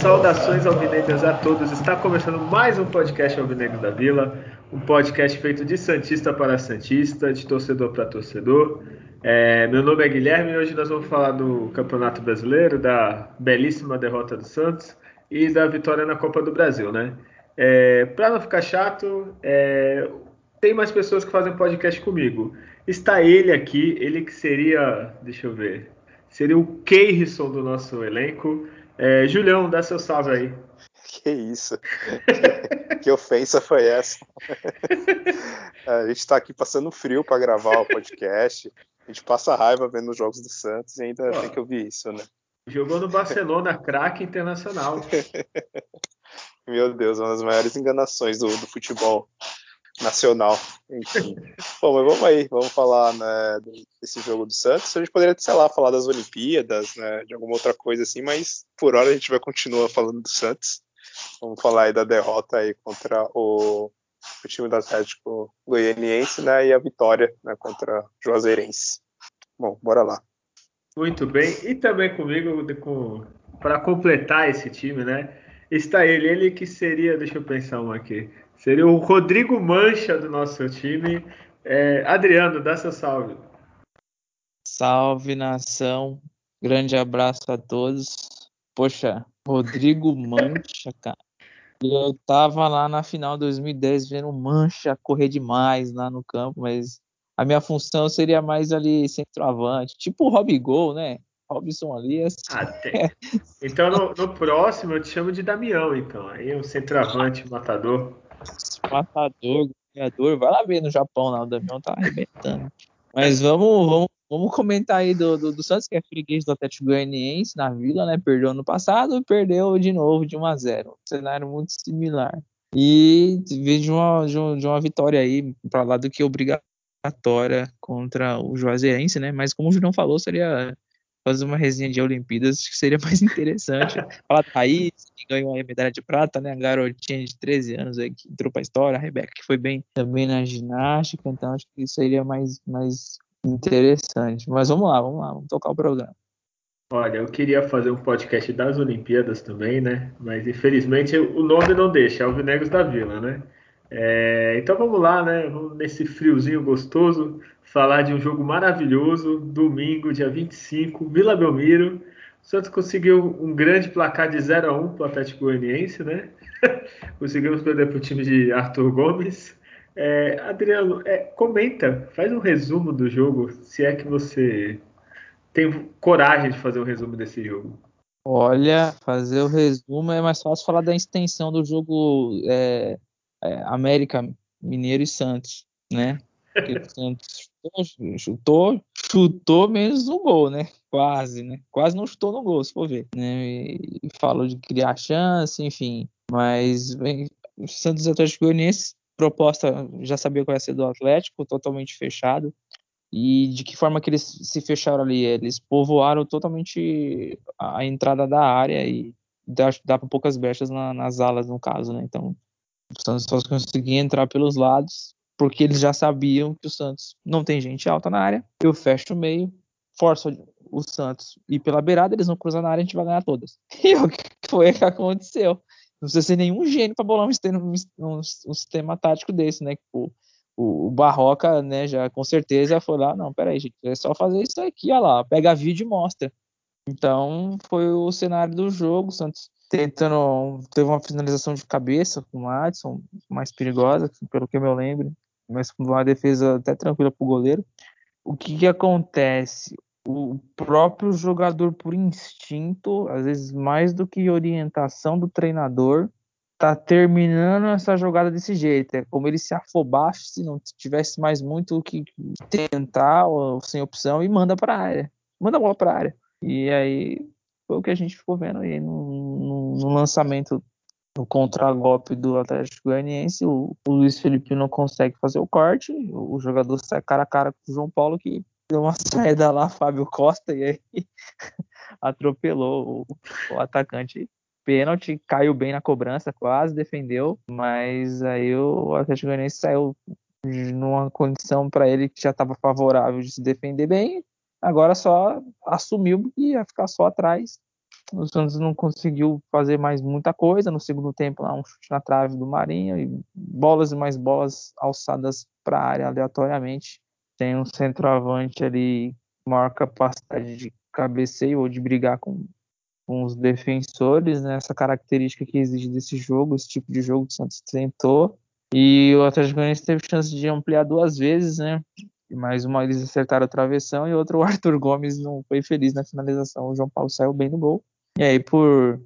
Saudações alvinegras a todos. Está começando mais um podcast Alvinegros da Vila, um podcast feito de santista para santista, de torcedor para torcedor. É, meu nome é Guilherme e hoje nós vamos falar do Campeonato Brasileiro, da belíssima derrota do Santos e da vitória na Copa do Brasil, né? É, para não ficar chato, é, tem mais pessoas que fazem podcast comigo. Está ele aqui, ele que seria, deixa eu ver, seria o Keirson do nosso elenco. É, Julião, dá seu salve aí. Que isso? que ofensa foi essa? a gente está aqui passando frio para gravar o podcast. A gente passa raiva vendo os jogos do Santos e ainda Pô, tem que ouvir isso, né? Jogou no Barcelona, craque internacional. Meu Deus, uma das maiores enganações do, do futebol nacional. Enfim. Bom, mas vamos aí, vamos falar né, desse jogo do Santos. A gente poderia, sei lá, falar das Olimpíadas, né, de alguma outra coisa assim, mas por hora a gente vai continuar falando do Santos. Vamos falar aí da derrota aí contra o, o time do Atlético Goianiense, né, e a vitória né, contra o Juazeirense. Bom, bora lá. Muito bem, e também comigo, com, para completar esse time, né, está ele, ele que seria, deixa eu pensar um aqui, Seria o Rodrigo Mancha do nosso time. É, Adriano, dá seu salve. Salve nação. Grande abraço a todos. Poxa, Rodrigo Mancha, cara. Eu tava lá na final de 2010 vendo Mancha correr demais lá no campo, mas a minha função seria mais ali centroavante, tipo o Rob Gol, né? Robson ali. Assim. Ah, tem. Então no, no, próximo eu te chamo de Damião, então. Aí o centroavante, matador. Matador, ganhador. Vai lá ver no Japão, lá, o Damião tá arrebentando. Mas vamos, vamos, vamos comentar aí do, do, do Santos, que é freguês do Atlético Goianiense na Vila, né? Perdeu ano passado e perdeu de novo de 1 a 0 Um cenário muito similar. E vejo uma, de, uma, de uma vitória aí para lá do que obrigatória contra o Juazeirense, né? Mas como o Julião falou, seria fazer uma resenha de Olimpíadas, que seria mais interessante. Falar da Raíssa, que ganhou a medalha de prata, né? A garotinha de 13 anos aí que entrou para a história, a Rebeca, que foi bem também na ginástica, então acho que isso seria mais, mais interessante. Mas vamos lá, vamos lá, vamos tocar o programa. Olha, eu queria fazer um podcast das Olimpíadas também, né? Mas infelizmente o nome não deixa, é o Vinegos da Vila, né? É, então vamos lá, né? Vamos nesse friozinho gostoso falar de um jogo maravilhoso, domingo, dia 25, Vila Belmiro. O Santos conseguiu um grande placar de 0 a 1 para o Atlético Goianiense, né? Conseguimos perder para o time de Arthur Gomes. É, Adriano, é, comenta, faz um resumo do jogo, se é que você tem coragem de fazer um resumo desse jogo. Olha, fazer o resumo é mais fácil falar da extensão do jogo é, é, América, Mineiro e Santos, né? Porque o Santos chutou, chutou menos um gol, né? Quase, né? Quase não chutou no gol, se for ver. Né? E, falou de criar chance, enfim. Mas bem, o Santos Atlético Goianiense, proposta já sabia qual ia ser do Atlético, totalmente fechado. E de que forma que eles se fecharam ali? Eles povoaram totalmente a entrada da área e dá, dá para poucas brechas na, nas alas, no caso, né? Então, o Santos só conseguia entrar pelos lados porque eles já sabiam que o Santos não tem gente alta na área. Eu fecho o meio, forço o Santos ir pela beirada, eles vão cruzar na área, a gente vai ganhar todas. E o que foi que aconteceu? Não precisa ser nenhum gênio para bolar um sistema, um, um, sistema, tático desse, né? Tipo, o, o, Barroca, né, já com certeza foi lá, não, peraí, gente, é só fazer isso aqui, olha lá, pega vídeo e mostra. Então, foi o cenário do jogo, o Santos tentando, teve uma finalização de cabeça com o Adson, mais perigosa, pelo que eu me lembro, mas com uma defesa até tranquila para o goleiro. O que, que acontece? O próprio jogador, por instinto, às vezes mais do que orientação do treinador, tá terminando essa jogada desse jeito. É como ele se afobasse se não tivesse mais muito o que tentar, ou sem opção, e manda para a área. Manda a bola para a área. E aí foi o que a gente ficou vendo aí no, no, no lançamento no contragolpe do Atlético Goianiense, o, o, Luiz Felipe não consegue fazer o corte, o, o, jogador sai cara a cara com o João Paulo, que deu uma saída lá, Fábio Costa, e aí atropelou o, o atacante pênalti, caiu bem na cobrança, quase defendeu, mas aí o Atlético Goianiense saiu numa condição para ele que já estava favorável de se defender bem, agora só assumiu que ia ficar só atrás. O Santos não conseguiu fazer mais muita coisa no segundo tempo, lá um chute na trave do Marinho e bolas e mais bolas alçadas para a área aleatoriamente. Tem um centroavante ali maior capacidade de cabeceio ou de brigar com com os defensores, né, essa característica que exige desse jogo, esse tipo de jogo que o Santos tentou. E o Atlético Goianiense teve chance de ampliar duas vezes, né? Mais uma eles acertaram a travessão e outra o Arthur Gomes não foi feliz na finalização. O João Paulo saiu bem no gol. E aí, por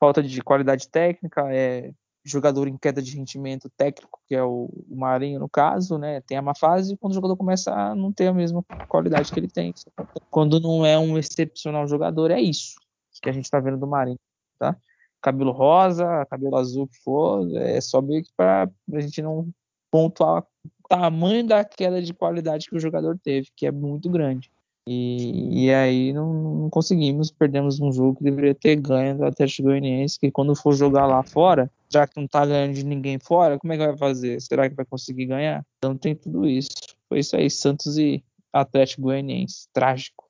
falta de qualidade técnica, é jogador em queda de rendimento técnico, que é o, Marinho no caso, né? Tem a má fase quando o jogador começa a não ter a mesma qualidade que ele tem. Quando não é um excepcional jogador, é isso que a gente está vendo do Marinho, tá? Cabelo rosa, cabelo azul que for, é só meio que para a gente não pontuar o tamanho da queda de qualidade que o jogador teve, que é muito grande. E, e aí não, não, conseguimos, perdemos um jogo que deveria ter ganho do Atlético Goianiense, que quando for jogar lá fora, já que não tá ganhando de ninguém fora, como é que vai fazer? Será que vai conseguir ganhar? Então tem tudo isso. Foi isso aí, Santos e Atlético Goianiense. Trágico.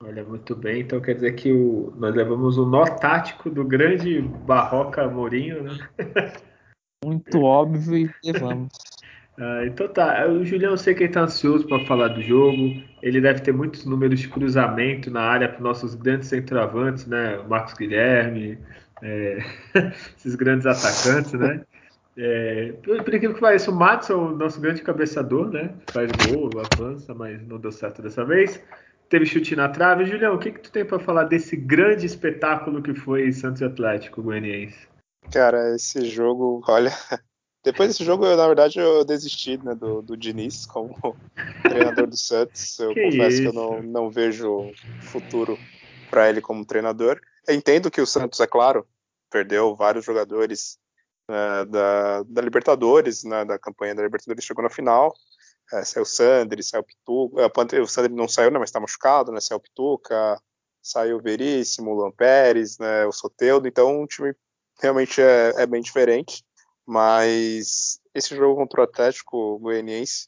Olha, muito bem. Então quer dizer que o, nós levamos o nó tático do grande Barroca Mourinho, né? Muito óbvio e levamos. Ah, então tá, o Julião eu sei que ele tá ansioso para falar do jogo. Ele deve ter muitos números de cruzamento na área para nossos grandes centroavantes, né? Marcos Guilherme, é, esses grandes atacantes, né? É, por, por incrível que pareça, o Matson, nosso grande cabeçador, né? Faz gol, avança, mas não deu certo dessa vez teve chute na trave. Julião, o que, que tu tem para falar desse grande espetáculo que foi Santos Atlético Goianiense? Cara, esse jogo, olha, depois desse jogo, eu, na verdade, eu desisti né, do, do Diniz como treinador do Santos. Eu que confesso isso? que eu não, não vejo futuro para ele como treinador. Eu entendo que o Santos, é claro, perdeu vários jogadores né, da, da, Libertadores, né, da campanha da Libertadores, chegou na final. É, saiu o Sandri, saiu o Pituca. É, o Sandri não saiu, né, mas está machucado, né? Saiu o Pituca, saiu o Veríssimo, o Luan Pérez, né, o Soteudo. Então o time realmente é, é, bem diferente. Mas esse jogo contra o Atlético Goianiense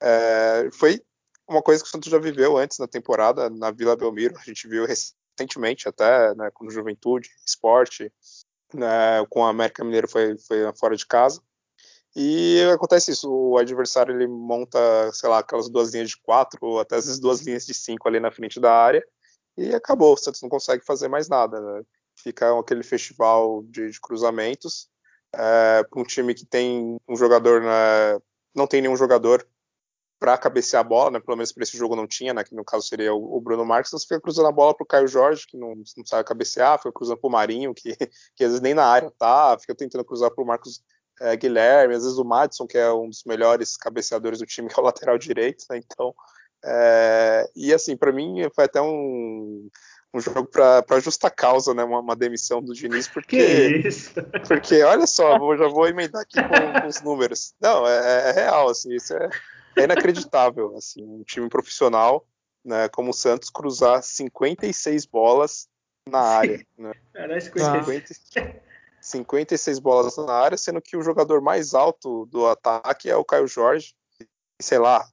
é, foi uma coisa que o Santos já viveu antes na temporada, na Vila Belmiro. A gente viu recentemente até, né, com Juventude, Esporte, né, com a América Mineiro foi, foi fora de casa. E acontece isso, o adversário ele monta, sei lá, aquelas duas linhas de quatro, ou até as duas linhas de cinco ali na frente da área, e acabou. O Santos não consegue fazer mais nada. Né? Fica aquele festival de, de cruzamentos. É, para um time que tem um jogador, né, não tem nenhum jogador para cabecear a bola, né, pelo menos para esse jogo não tinha, né, que no caso seria o, o Bruno Marques, então você fica cruzando a bola para o Caio Jorge, que não, não sabe cabecear, fica cruzando para o Marinho, que, que às vezes nem na área tá, fica tentando cruzar para o Marcos é, Guilherme, às vezes o Madison, que é um dos melhores cabeceadores do time, que é o lateral direito, né? Então, é, e assim, para mim foi até um, um jogo para justa causa, né? Uma, uma, demissão do Diniz, porque. Porque, olha só, vou, já vou emendar aqui com, com os números. Não, é, é, real, assim, isso é, é inacreditável. Assim, um time profissional, né, como o Santos, cruzar 56 bolas na área. Né? Cara, 56. 56 bolas na área, sendo que o jogador mais alto do ataque é o Caio Jorge, sei lá,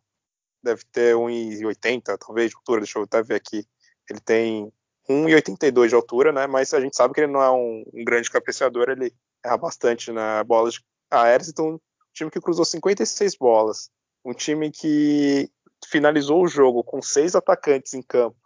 deve ter 1,80 talvez de altura, deixa eu até ver aqui. Ele tem 1,82 de altura, né? Mas a gente sabe que ele não é um, um grande cabeceador, ele erra bastante na bolas aéreas, então um time que cruzou 56 bolas, um time que finalizou o jogo com seis atacantes em campo.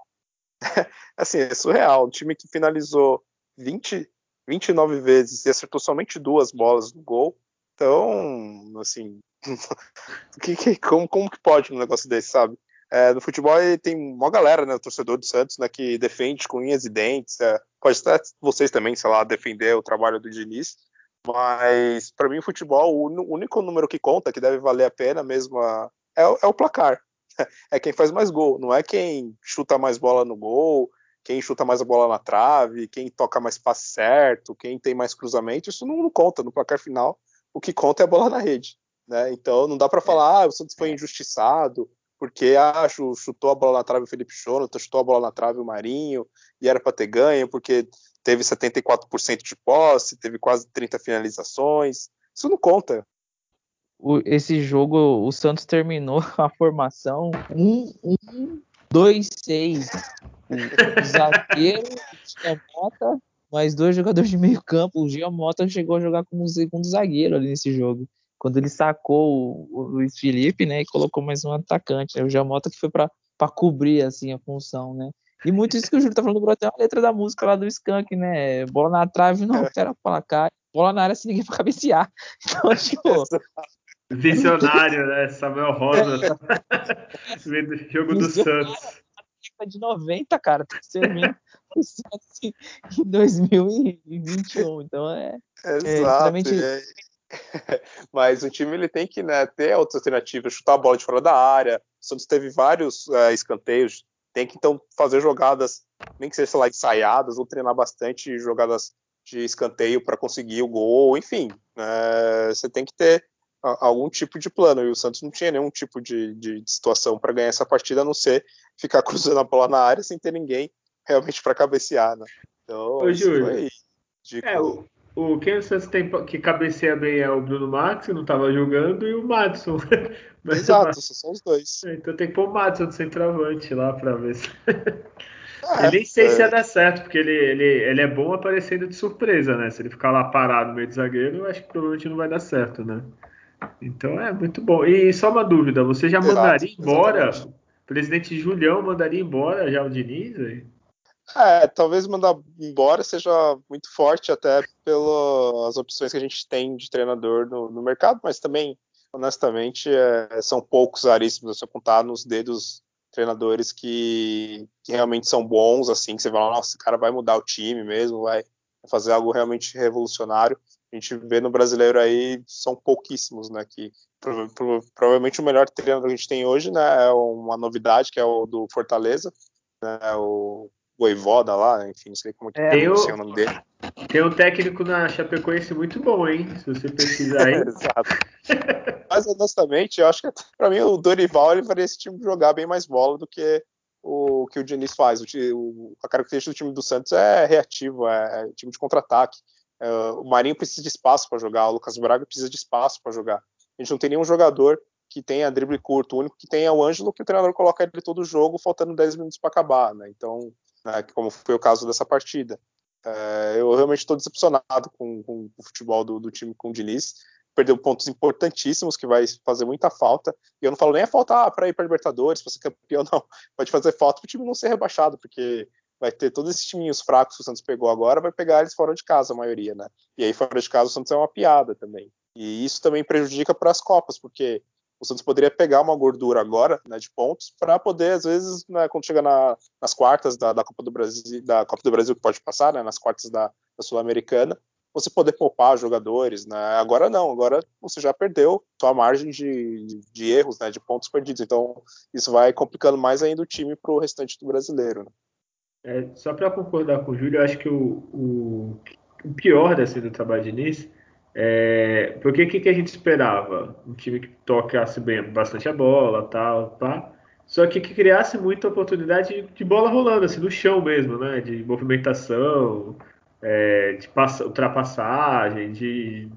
assim, é surreal, um time que finalizou 20 29 vezes e acertou somente duas bolas no gol. Então, assim, que, que, como, como que pode um negócio desse, sabe? É, no futebol tem uma galera, né, o torcedor do Santos, né, que defende com unhas e dentes. É, pode estar vocês também, sei lá, defender o trabalho do Diniz. Mas, para mim, o futebol, o único número que conta, que deve valer a pena mesmo, é, é o placar. É quem faz mais gol, não é quem chuta mais bola no gol, quem chuta mais a bola na trave, quem toca mais passe certo, quem tem mais cruzamento, isso não, não conta no placar final. O que conta é a bola na rede. Né? Então não dá para falar, ah, o Santos foi injustiçado, porque ah, chutou a bola na trave o Felipe Chono, chutou a bola na trave o Marinho, e era para ter ganho, porque teve 74% de posse, teve quase 30 finalizações. Isso não conta. O, esse jogo, o Santos terminou a formação 1-1-2-6. O zagueiro, o Mota, mais dois jogadores de meio campo. O Giamota chegou a jogar como segundo zagueiro ali nesse jogo quando ele sacou o, Luiz Felipe, né, e colocou mais um atacante, né, o Jamota que foi para cobrir assim a função, né? E muito isso que o Júlio tá falando do é a letra da música lá do Skank, né? Bola na trave não altera para cá, bola na área sem ninguém para cabecear. Então, tipo, Visionário, né? Samuel Rosa. É. jogo do Santos. De 90, cara. Tá servindo o Santos em 2021. Então é. Exato. É extremamente... é Mas o time ele tem que né, ter outras alternativas, chutar a bola de fora da área. O Santos teve vários uh, escanteios, tem que então fazer jogadas, nem que seja sei lá, ensaiadas, ou treinar bastante jogadas de escanteio para conseguir o gol, enfim, uh, você tem que ter algum tipo de plano. E o Santos não tinha nenhum tipo de, de, situação para ganhar essa partida, a não ser ficar cruzando a bola na área sem ter ninguém realmente para cabecear. Né? Então, Ô, Júlio, foi. É, o, o Santos tem que cabeceia bem é o Bruno Max, que não estava jogando, e o Madison. Mas Exato, são os dois. É, então tem que pôr o Madison do centroavante lá para ver se. É, eu nem sei é. se ia dar certo, porque ele, ele, ele é bom aparecendo de surpresa, né? Se ele ficar lá parado no meio de zagueiro, eu acho que provavelmente não vai dar certo, né? Então é muito bom. E só uma dúvida, você já Exato, mandaria embora? Exatamente. O presidente Julião mandaria embora já o Diniz? Aí? É, talvez mandar embora seja muito forte, até pelas opções que a gente tem de treinador no, no mercado, mas também, honestamente, é, são poucos raríssimos, se eu contar nos dedos treinadores que, que, realmente são bons, assim, que você fala, nossa, esse cara vai mudar o time mesmo, vai fazer algo realmente revolucionário. A gente vê no brasileiro aí, são pouquíssimos, né, que prova provavelmente o melhor treinador que a gente tem hoje, né, é uma novidade, que é o do Fortaleza, né, o Voivoda lá, enfim, não sei como é, tem o, o nome dele. Tem um técnico na Chapecoense muito bom, hein? Se você pesquisar aí. Exato. Mas honestamente, eu acho que para mim o Dorival ele faria esse time jogar bem mais bola do que o que o Diniz faz. O, o, a característica do time do Santos é reativo, é, é time de contra-ataque. É, o Marinho precisa de espaço para jogar, o Lucas Braga precisa de espaço para jogar. A gente não tem nenhum jogador que tenha drible curto, o único que tem é o Ângelo, que o treinador coloca ele todo o jogo, faltando 10 minutos para acabar, né? Então, né, como foi o caso dessa partida. É, eu realmente estou decepcionado com, com, o futebol do, do, time com o Diniz. Perdeu pontos importantíssimos que vai fazer muita falta. E eu não falo nem a falta ah, para ir para Libertadores, para ser campeão, não. Pode fazer falta para o time não ser rebaixado, porque vai ter todos esses timinhos fracos que o Santos pegou agora, vai pegar eles fora de casa, a maioria, né? E aí, fora de casa, o Santos é uma piada também. E isso também prejudica para as Copas, porque o Santos poderia pegar uma gordura agora, né, de pontos, para poder, às vezes, né, quando chegar na, nas quartas da, da, Copa do Brasil, da Copa do Brasil que pode passar, né, nas quartas da, da Sul-Americana, você poder poupar jogadores, né? Agora não, agora você já perdeu sua margem de, de erros, né, de pontos perdidos. Então isso vai complicando mais ainda o time para o restante do brasileiro. Né? É, só para concordar com o Júlio, eu acho que o, o, o pior do trabalho de início é, porque o que, que, a gente esperava? Um time que tocasse bem bastante a bola, tal, pá. Só que que criasse muita oportunidade de, de bola rolando, assim, no chão mesmo, né? De movimentação, é, de passa, ultrapassagem, de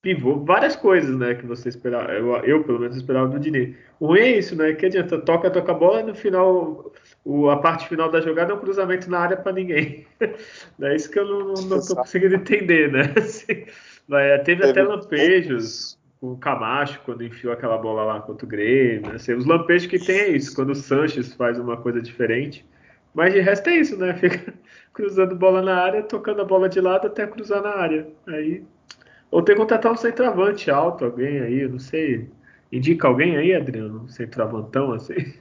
pivô, várias coisas, né? Que você esperava. Eu, eu pelo menos, esperava do Diniz. O ruim é isso, né? Que adianta, toca, toca a bola e no final, o, a parte final da jogada é um cruzamento na área para ninguém. é isso que eu não, não tô conseguindo entender, né? Assim, é, teve, teve, até lampejos com o Camacho quando enfiou aquela bola lá contra o Grêmio. Assim, os lampejos que tem é isso, quando o Sanches faz uma coisa diferente. Mas de resto é isso, né? Fica cruzando bola na área, tocando a bola de lado até cruzar na área. Aí. Ou tem que contratar um centroavante alto, alguém aí, eu não sei. Indica alguém aí, Adriano? Um centroavantão assim?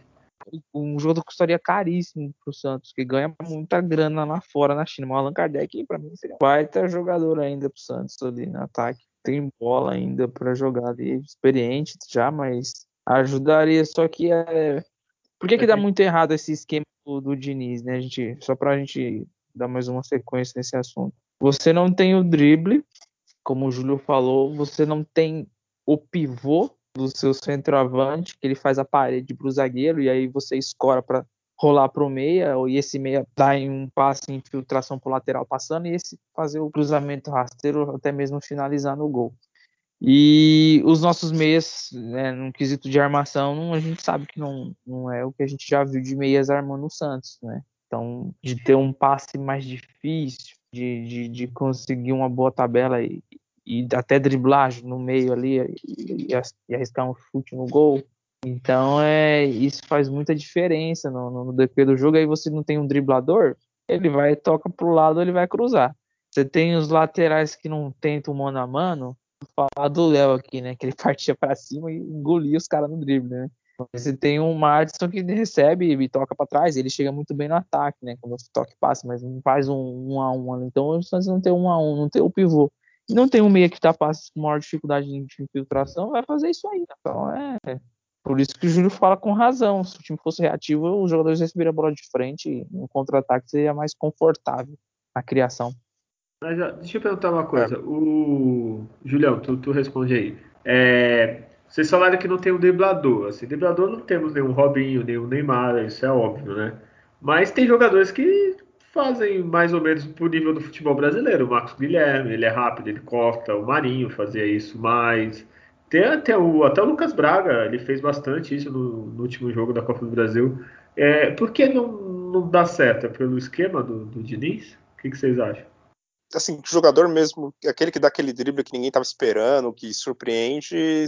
Um jogador que custaria caríssimo pro Santos, que ganha muita grana lá fora na China. O Allan Kardec, para mim, seria um baita jogador ainda pro Santos ali no ataque. Tem bola ainda para jogar ali, experiente já, mas ajudaria. Só que é. Por que, que dá muito errado esse esquema do, do Diniz, né, a gente? Só pra gente dar mais uma sequência nesse assunto. Você não tem o drible, como o Júlio falou, você não tem o pivô do seu centroavante, que ele faz a parede para o zagueiro, e aí você escora para rolar para o meia, e esse meia dá em um passe infiltração para o lateral passando, e esse fazer o cruzamento rasteiro, até mesmo finalizar no gol. E os nossos meias, né, no quesito de armação, a gente sabe que não, não é o que a gente já viu de meias armando o Santos, né? Então, de ter um passe mais difícil, de, de, de conseguir uma boa tabela e, e até driblagem no meio ali e, e, arriscar um chute no gol. Então, é, isso faz muita diferença no, no, no DP do jogo. Aí você não tem um driblador, ele vai, toca pro lado, ele vai cruzar. Você tem os laterais que não tentam mano a mano, falar do Léo aqui, né? Que ele partia para cima e engolia os caras no drible, né? Você tem um Madison que recebe e toca para trás, ele chega muito bem no ataque, né? Quando o toque passa, mas não faz um, um a um ali. Então, você não tem um a um, não tem o pivô. E não tem um meia que tá passando com maior dificuldade de infiltração, vai fazer isso aí. Então, é. Por isso que o Júlio fala com razão. Se o time fosse reativo, os jogadores receberiam a bola de frente e um contra-ataque seria mais confortável na criação. Mas, deixa eu perguntar uma coisa. O Julião, tu, tu responde aí. É, vocês falaram que não tem um driblador. Assim, driblador não temos nenhum Robinho, nenhum Neymar, isso é óbvio, né? Mas tem jogadores que fazem mais ou menos pro nível do futebol brasileiro. O Marcos Guilherme, ele é rápido, ele corta. O Marinho fazia isso mais. Tem até o, até o Lucas Braga, ele fez bastante isso no, no último jogo da Copa do Brasil. É, por que não, não dá certo? É pelo esquema do, do Diniz? O que, que vocês acham? Assim, jogador mesmo, aquele que dá aquele drible que ninguém estava esperando, que surpreende,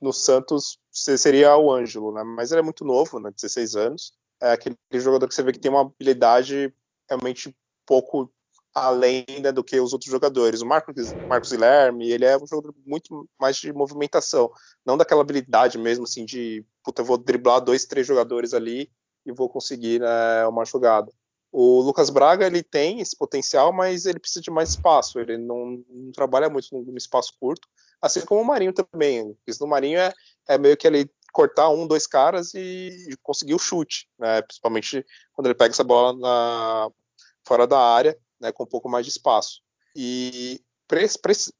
no Santos seria o Ângelo, né? Mas ele é muito novo, né? 16 anos. É aquele jogador que você vê que tem uma habilidade realmente pouco além né, do que os outros jogadores. O Marcos, Marcos Guilherme, ele é um jogador muito mais de movimentação, não daquela habilidade mesmo, assim, de, puta, vou driblar dois, três jogadores ali e vou conseguir né, uma jogada. O Lucas Braga, ele tem esse potencial, mas ele precisa de mais espaço, ele não, não trabalha muito num espaço curto, assim como o Marinho também. Isso no Marinho é, é meio que ele cortar um, dois caras e conseguir o chute, né? Principalmente quando ele pega essa bola na, fora da área, né? Com um pouco mais de espaço. E para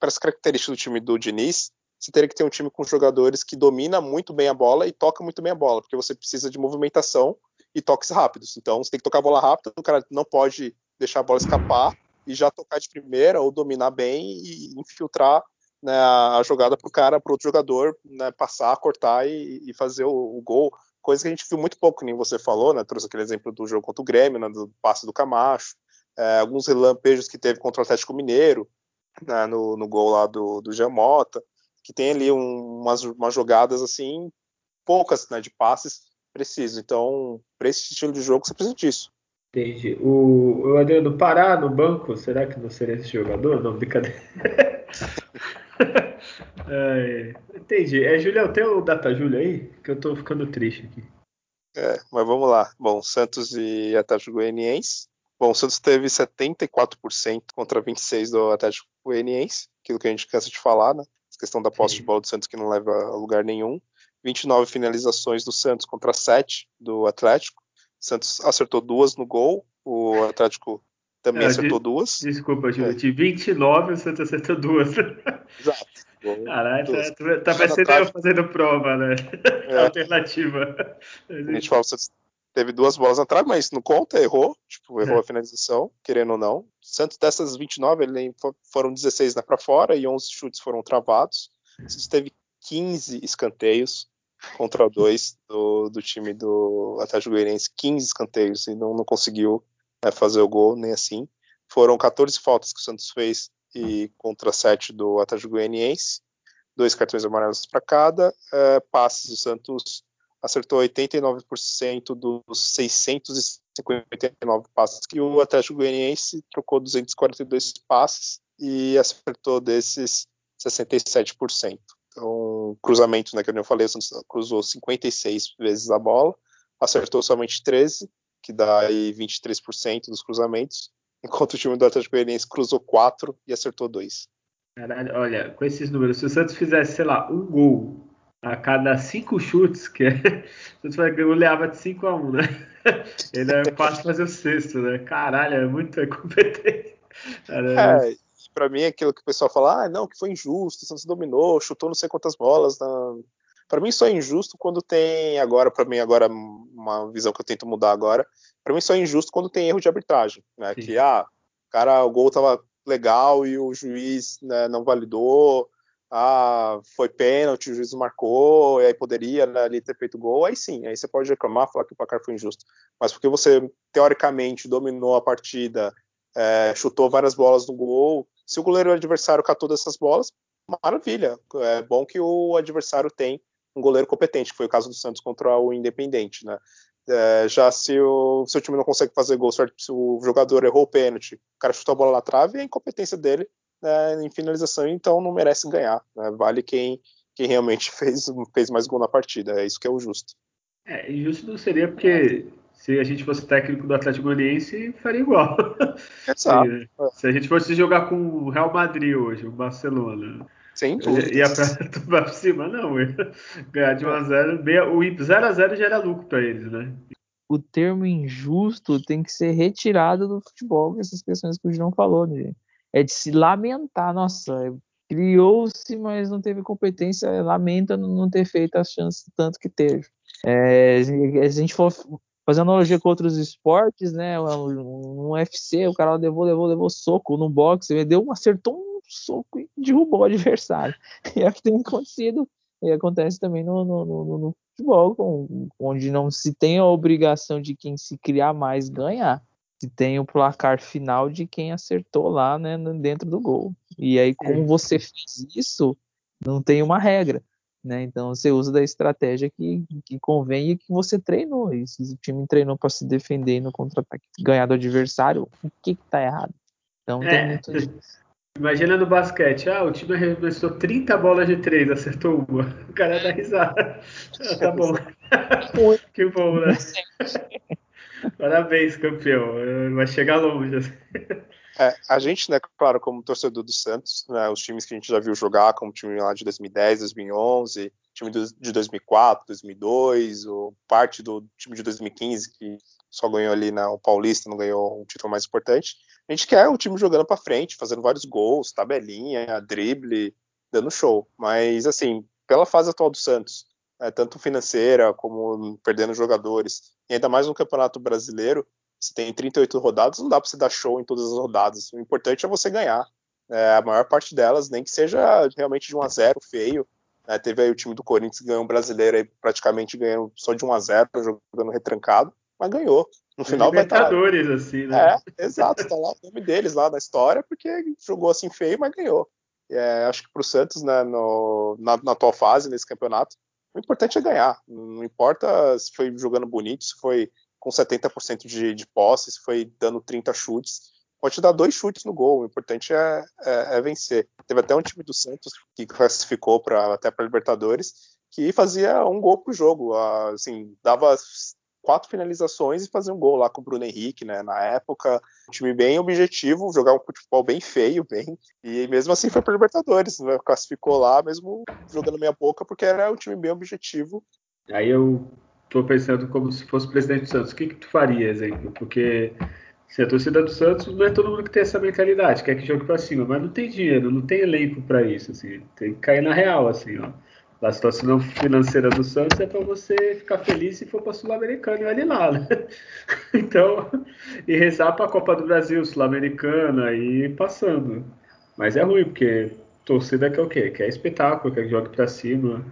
as características do time do Diniz, você teria que ter um time com jogadores que domina muito bem a bola e toca muito bem a bola, porque você precisa de movimentação e toques rápidos. Então você tem que tocar a bola rápido, o cara não pode deixar a bola escapar e já tocar de primeira ou dominar bem e infiltrar né, a jogada para o cara, para outro jogador né, passar, cortar e, e fazer o, o, gol. Coisa que a gente viu muito pouco, nem você falou, né? Trouxe aquele exemplo do jogo contra o Grêmio, né, do passe do Camacho, é, alguns relampejos que teve contra o Atlético Mineiro, né, no, no, gol lá do, do Jamota, que tem ali um, umas, umas, jogadas assim, poucas né, de passes precisos. Então, para esse estilo de jogo, você precisa disso. Entendi. O, o Adriano Pará no banco, será que não seria esse jogador? Não, brincadeira. é, entendi. É, Julião, tem o Data Júlio aí? Que eu tô ficando triste aqui. É, mas vamos lá. Bom, Santos e Atlético Goianiense. Bom, o Santos teve 74% contra 26% do Atlético Goianiense, aquilo que a gente cansa de falar, né? A questão da posse Sim. de bola do Santos que não leva a lugar nenhum. 29 finalizações do Santos contra 7 do Atlético. O Santos acertou duas no gol, o Atlético também é, acertou de, duas. Desculpa, Júlio. É. De 29, o Santos acertou duas. Exato. Caralho, tá, tá, tá parecendo eu fazendo prova, né? É. Alternativa. A gente fala, Santos teve duas bolas na trave, mas não conta, errou. Tipo, errou é. a finalização, querendo ou não. Santos, dessas 29, ele foram 16 né, para fora e 11 chutes foram travados. Santos teve 15 escanteios contra dois do, do time do Atlético Goianiense, 15 escanteios e não, não conseguiu né, fazer o gol, nem assim. Foram 14 faltas que o Santos fez e contra 7 do Atlético Goianiense, dois cartões amarelos para cada. É, passes, o Santos acertou 89% dos 659 passes que o Atlético Goianiense trocou 242 passes e acertou desses 67%. Então, cruzamento, né, que eu falei, o Santos cruzou 56 vezes a bola, acertou somente 13 que dá aí 23% dos cruzamentos, enquanto o time do Atlético Goianiense cruzou 4 e acertou 2. Caralho, olha, com esses números, se o Santos fizesse, sei lá, um gol a cada cinco chutes, que é, o Santos goleava de 5 a 1 né? Ele é fácil fazer o sexto, né? Caralho, é muito competente. É, pra mim é aquilo que o pessoal fala, ah, não, que foi injusto, o Santos dominou, chutou não sei quantas bolas na, Para mim só é injusto quando tem agora, para mim agora uma visão que eu tento mudar agora, para mim só é injusto quando tem erro de arbitragem, né? Sim. Que ah, cara, o gol tava legal e o juiz né, não validou, ah, foi pênalti, o juiz marcou, e aí poderia né, ali ter feito gol, aí sim, aí você pode reclamar, falar que o placar foi injusto. Mas porque você, teoricamente, dominou a partida, é, chutou várias bolas no gol, se o goleiro adversário catou dessas bolas, maravilha. É bom que o adversário tem um goleiro competente, que foi o caso do Santos contra o Independente, né? É, já se o seu time não consegue fazer gol, se o jogador errou o pênalti, o cara chutou a bola na trave, é incompetência dele né, em finalização, então não merece ganhar. Né? Vale quem, quem realmente fez, fez mais gol na partida. É isso que é o justo. É, injusto não seria porque se a gente fosse técnico do Atlético Goianiense, faria igual. Exato. se, se, a gente fosse jogar com o Real Madrid hoje, o Barcelona. Sem dúvida. Ia pra, pra cima, não. Ganhar de 1x0. O 0x0 já era lucro para eles, né? O termo injusto tem que ser retirado do futebol, essas questões que o João falou, né? é de se lamentar. Nossa, criou-se, mas não teve competência, lamenta não ter feito as chances tanto que teve. É, se a gente for fazer analogia com outros esportes, né? No UFC, o cara levou, levou, levou soco no boxe, deu, acertou um soco e derrubou o adversário. E é o que tem acontecido. E acontece também no, no, no, no futebol, com, onde não se tem a obrigação de quem se criar mais ganhar que tem o placar final de quem acertou lá né, dentro do gol. E aí, como é. você fez isso, não tem uma regra. Né? Então você usa da estratégia que, que convém e que você treinou. E se o time treinou para se defender no contra-ataque, ganhar do adversário, o que está errado? Então é. tem muito disso. Imagina no basquete, ah, o time arremessou 30 bolas de 3, acertou uma. O cara dá risada. Ah, tá bom. que bom, né? Parabéns, campeão. Vai chegar longe. Assim. É, a gente, né, claro, como torcedor do Santos, né, os times que a gente já viu jogar, como o time lá de 2010, 2011, time de 2004, 2002, ou parte do time de 2015 que só ganhou ali na o Paulista, não ganhou um título mais importante. A gente quer o time jogando para frente, fazendo vários gols, tabelinha, drible, dando show. Mas assim, pela fase atual do Santos, é, tanto financeira como perdendo jogadores, e ainda mais no Campeonato Brasileiro, se tem 38 rodadas, não dá para você dar show em todas as rodadas. O importante é você ganhar. É, a maior parte delas, nem que seja realmente de 1 a 0 feio. É, teve aí o time do Corinthians que ganhou um brasileiro aí praticamente ganhou só de 1 a 0 jogando retrancado, mas ganhou. No final vai estar. Tá assim, né? É, exato, tá lá o nome deles lá na história, porque jogou assim feio, mas ganhou. É, acho que para o Santos, né, no, na, na atual fase nesse campeonato, o importante é ganhar. Não importa se foi jogando bonito, se foi com 70% de, de posse, se foi dando 30 chutes. Pode dar dois chutes no gol. O importante é, é, é vencer. Teve até um time do Santos que classificou pra, até para Libertadores que fazia um gol por jogo. Assim, dava quatro finalizações e fazer um gol lá com o Bruno Henrique, né? Na época, um time bem objetivo, jogar um futebol bem feio, bem. E mesmo assim foi para Libertadores, né? classificou lá, mesmo jogando meia boca, porque era um time bem objetivo. Aí eu tô pensando como se fosse presidente do Santos, o que, que tu faria, exemplo? Porque se a torcida do Santos não é todo mundo que tem essa mentalidade, quer que jogue para cima, mas não tem dinheiro, não tem elenco para isso, assim, tem que cair na real, assim, ó a situação financeira do Santos é para você ficar feliz se for para Sul-Americana e olhe lá, né? Então, e rezar para a Copa do Brasil, Sul-Americana e passando. Mas é ruim, porque torcida quer o quê? Quer espetáculo, quer que jogue para cima.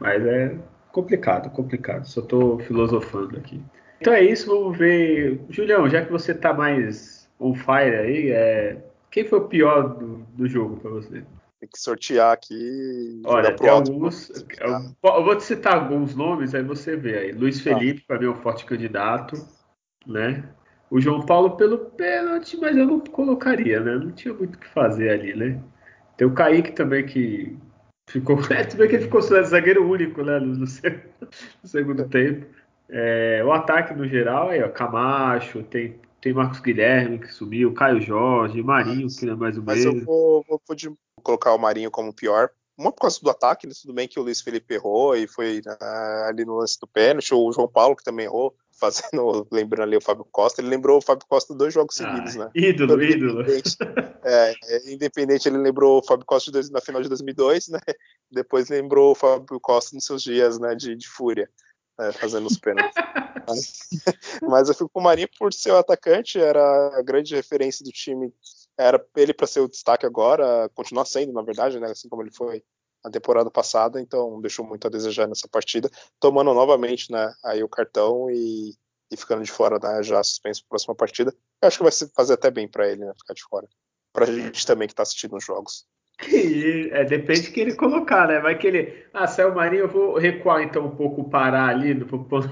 Mas é complicado, complicado. Só estou filosofando aqui. Então é isso, vamos ver. Julião, já que você está mais on fire aí, é... quem foi o pior do, do jogo para você? Tem que sortear aqui. Olha, tem alguns. Eu, vou te citar alguns nomes, aí você vê aí. Luiz tá. Felipe, para mim, é um forte candidato, né? O João Paulo pelo pênalti, mas eu não colocaria, né? Não tinha muito o que fazer ali, né? Tem o Kaique também que ficou. É, tudo bem que ele ficou zagueiro único, né? No, no segundo tempo. É, o ataque no geral aí, ó, Camacho, tem, tem Marcos Guilherme que sumiu, Caio Jorge, Marinho, que não é mais o mas mesmo. Mas eu vou, vou, vou colocar o Marinho como pior. Uma por causa do ataque, né? tudo bem que o Luiz Felipe errou e foi uh, ali no lance do pênalti, o João Paulo que também errou. fazendo, lembrando ali o Fábio Costa, ele lembrou o Fábio Costa dois jogos ah, seguidos, né? Ídolo, ídolo. Independente, é, é, independente, ele lembrou o Fábio Costa dois, na final de 2002, né? Depois lembrou o Fábio Costa nos seus dias, né, de, de fúria, né, fazendo os pênaltis. Mas eu fico com o Marinho por ser o atacante, era a grande referência do time, era ele para ser o destaque agora, continuar sendo, na verdade, né, assim como ele foi na temporada passada, então deixou muito a desejar nessa partida, tomando novamente né, aí o cartão e, e ficando de fora né, já suspenso para a próxima partida. Eu acho que vai fazer até bem para ele né, ficar de fora. Para a gente também que está assistindo os jogos. É, depende de que ele colocar, né? Vai que ele. Ah, saiu o Marinho, eu vou recuar então um pouco, parar ali. Vou pôr,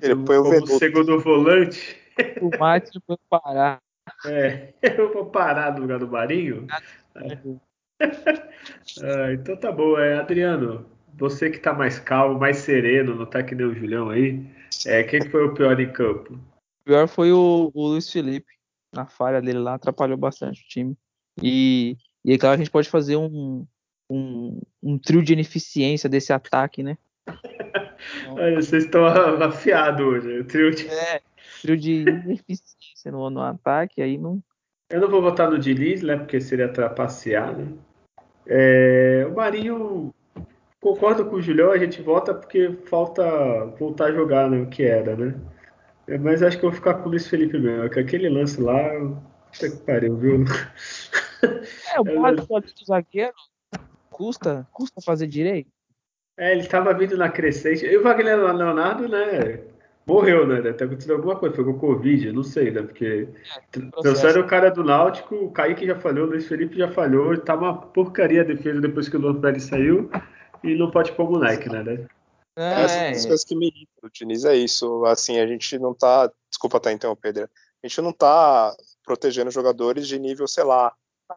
ele põe o segundo volante. O Márcio foi parar. É, eu vou parar no lugar do Marinho. É. ah, então tá bom, é, Adriano, você que tá mais calmo, mais sereno, não tá que nem o Julião aí, é, quem foi o pior em campo? O pior foi o, o Luiz Felipe, na falha dele lá, atrapalhou bastante o time. E, e claro, a gente pode fazer um, um, um trio de ineficiência desse ataque, né? Olha, vocês estão afiados hoje. O trio de... É, trio de ineficiência no, no ataque, aí não. Eu não vou votar no Diniz, né? Porque seria trapacear, né? É, o Marinho, concordo com o Julião, a gente vota porque falta voltar a jogar, né? O que era, né? É, mas acho que eu vou ficar com o Luiz Felipe mesmo, que aquele lance lá, puta que pariu, viu? É, o básico do zagueiro custa, custa fazer direito. É, ele estava vindo na crescente. E o Wagner Leonardo, né? Morreu, né? Deve ter acontecido alguma coisa, foi com Covid, não sei, né? Porque é, trouxeram o cara do Náutico, o Kaique já falhou, o Luiz Felipe já falhou, tá uma porcaria a defesa depois que o Luan Pérez saiu e não pode pôr o moleque, né? né? É, Essas coisas que me irritam, o Diniz é isso. Assim, a gente não tá. Desculpa estar tá, então, Pedro. A gente não tá protegendo jogadores de nível, sei lá.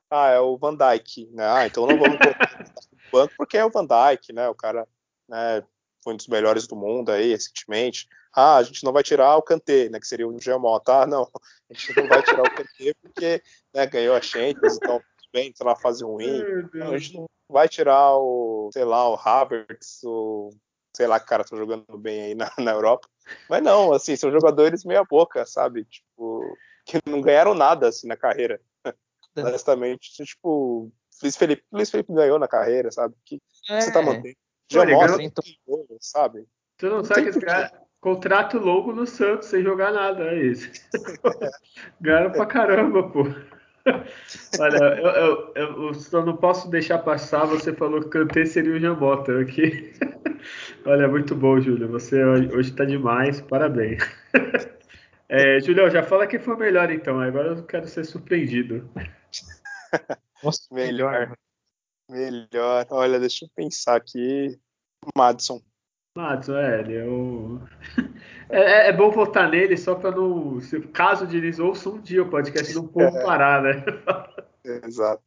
Ah, é o Van Dyke, né? Ah, então não vamos colocar no banco porque é o Van Dyke, né? O cara né, foi um dos melhores do mundo aí recentemente. Ah, a gente não vai tirar o Kanté, né, que seria o Geomota. Ah, não, a gente não vai tirar o Kanté porque né, ganhou a Champions, então bem, está na fase ruim. Então, a gente não vai tirar o, sei lá, o Havertz, o sei lá que cara tá jogando bem aí na, na Europa. Mas não, assim, são jogadores meia boca, sabe? Tipo, que não ganharam nada assim na carreira. É. Honestamente, tipo, Luiz Felipe, Luiz Felipe ganhou na carreira, sabe? Que, é. você tá mantendo? Já Olha, mostra então... sabe? Tu não, não sabe que esse cara contrato longo no Santos sem jogar nada, é isso. Ganharam pra caramba, pô. Olha, eu, eu, eu, só não posso deixar passar. Você falou que Kanté seria o Jambota aqui. Olha, muito bom, Júlio. Você hoje tá demais. Parabéns. É, Julião, já fala quem foi melhor então. Agora eu quero ser surpreendido. Nossa, melhor. Melhor. Olha, deixa eu pensar aqui. Madison. Madison, é, ele é o. É, é, é bom votar nele só para não. Se, caso o Diniz ouça um dia o podcast, não povo é. parar, né? Exato.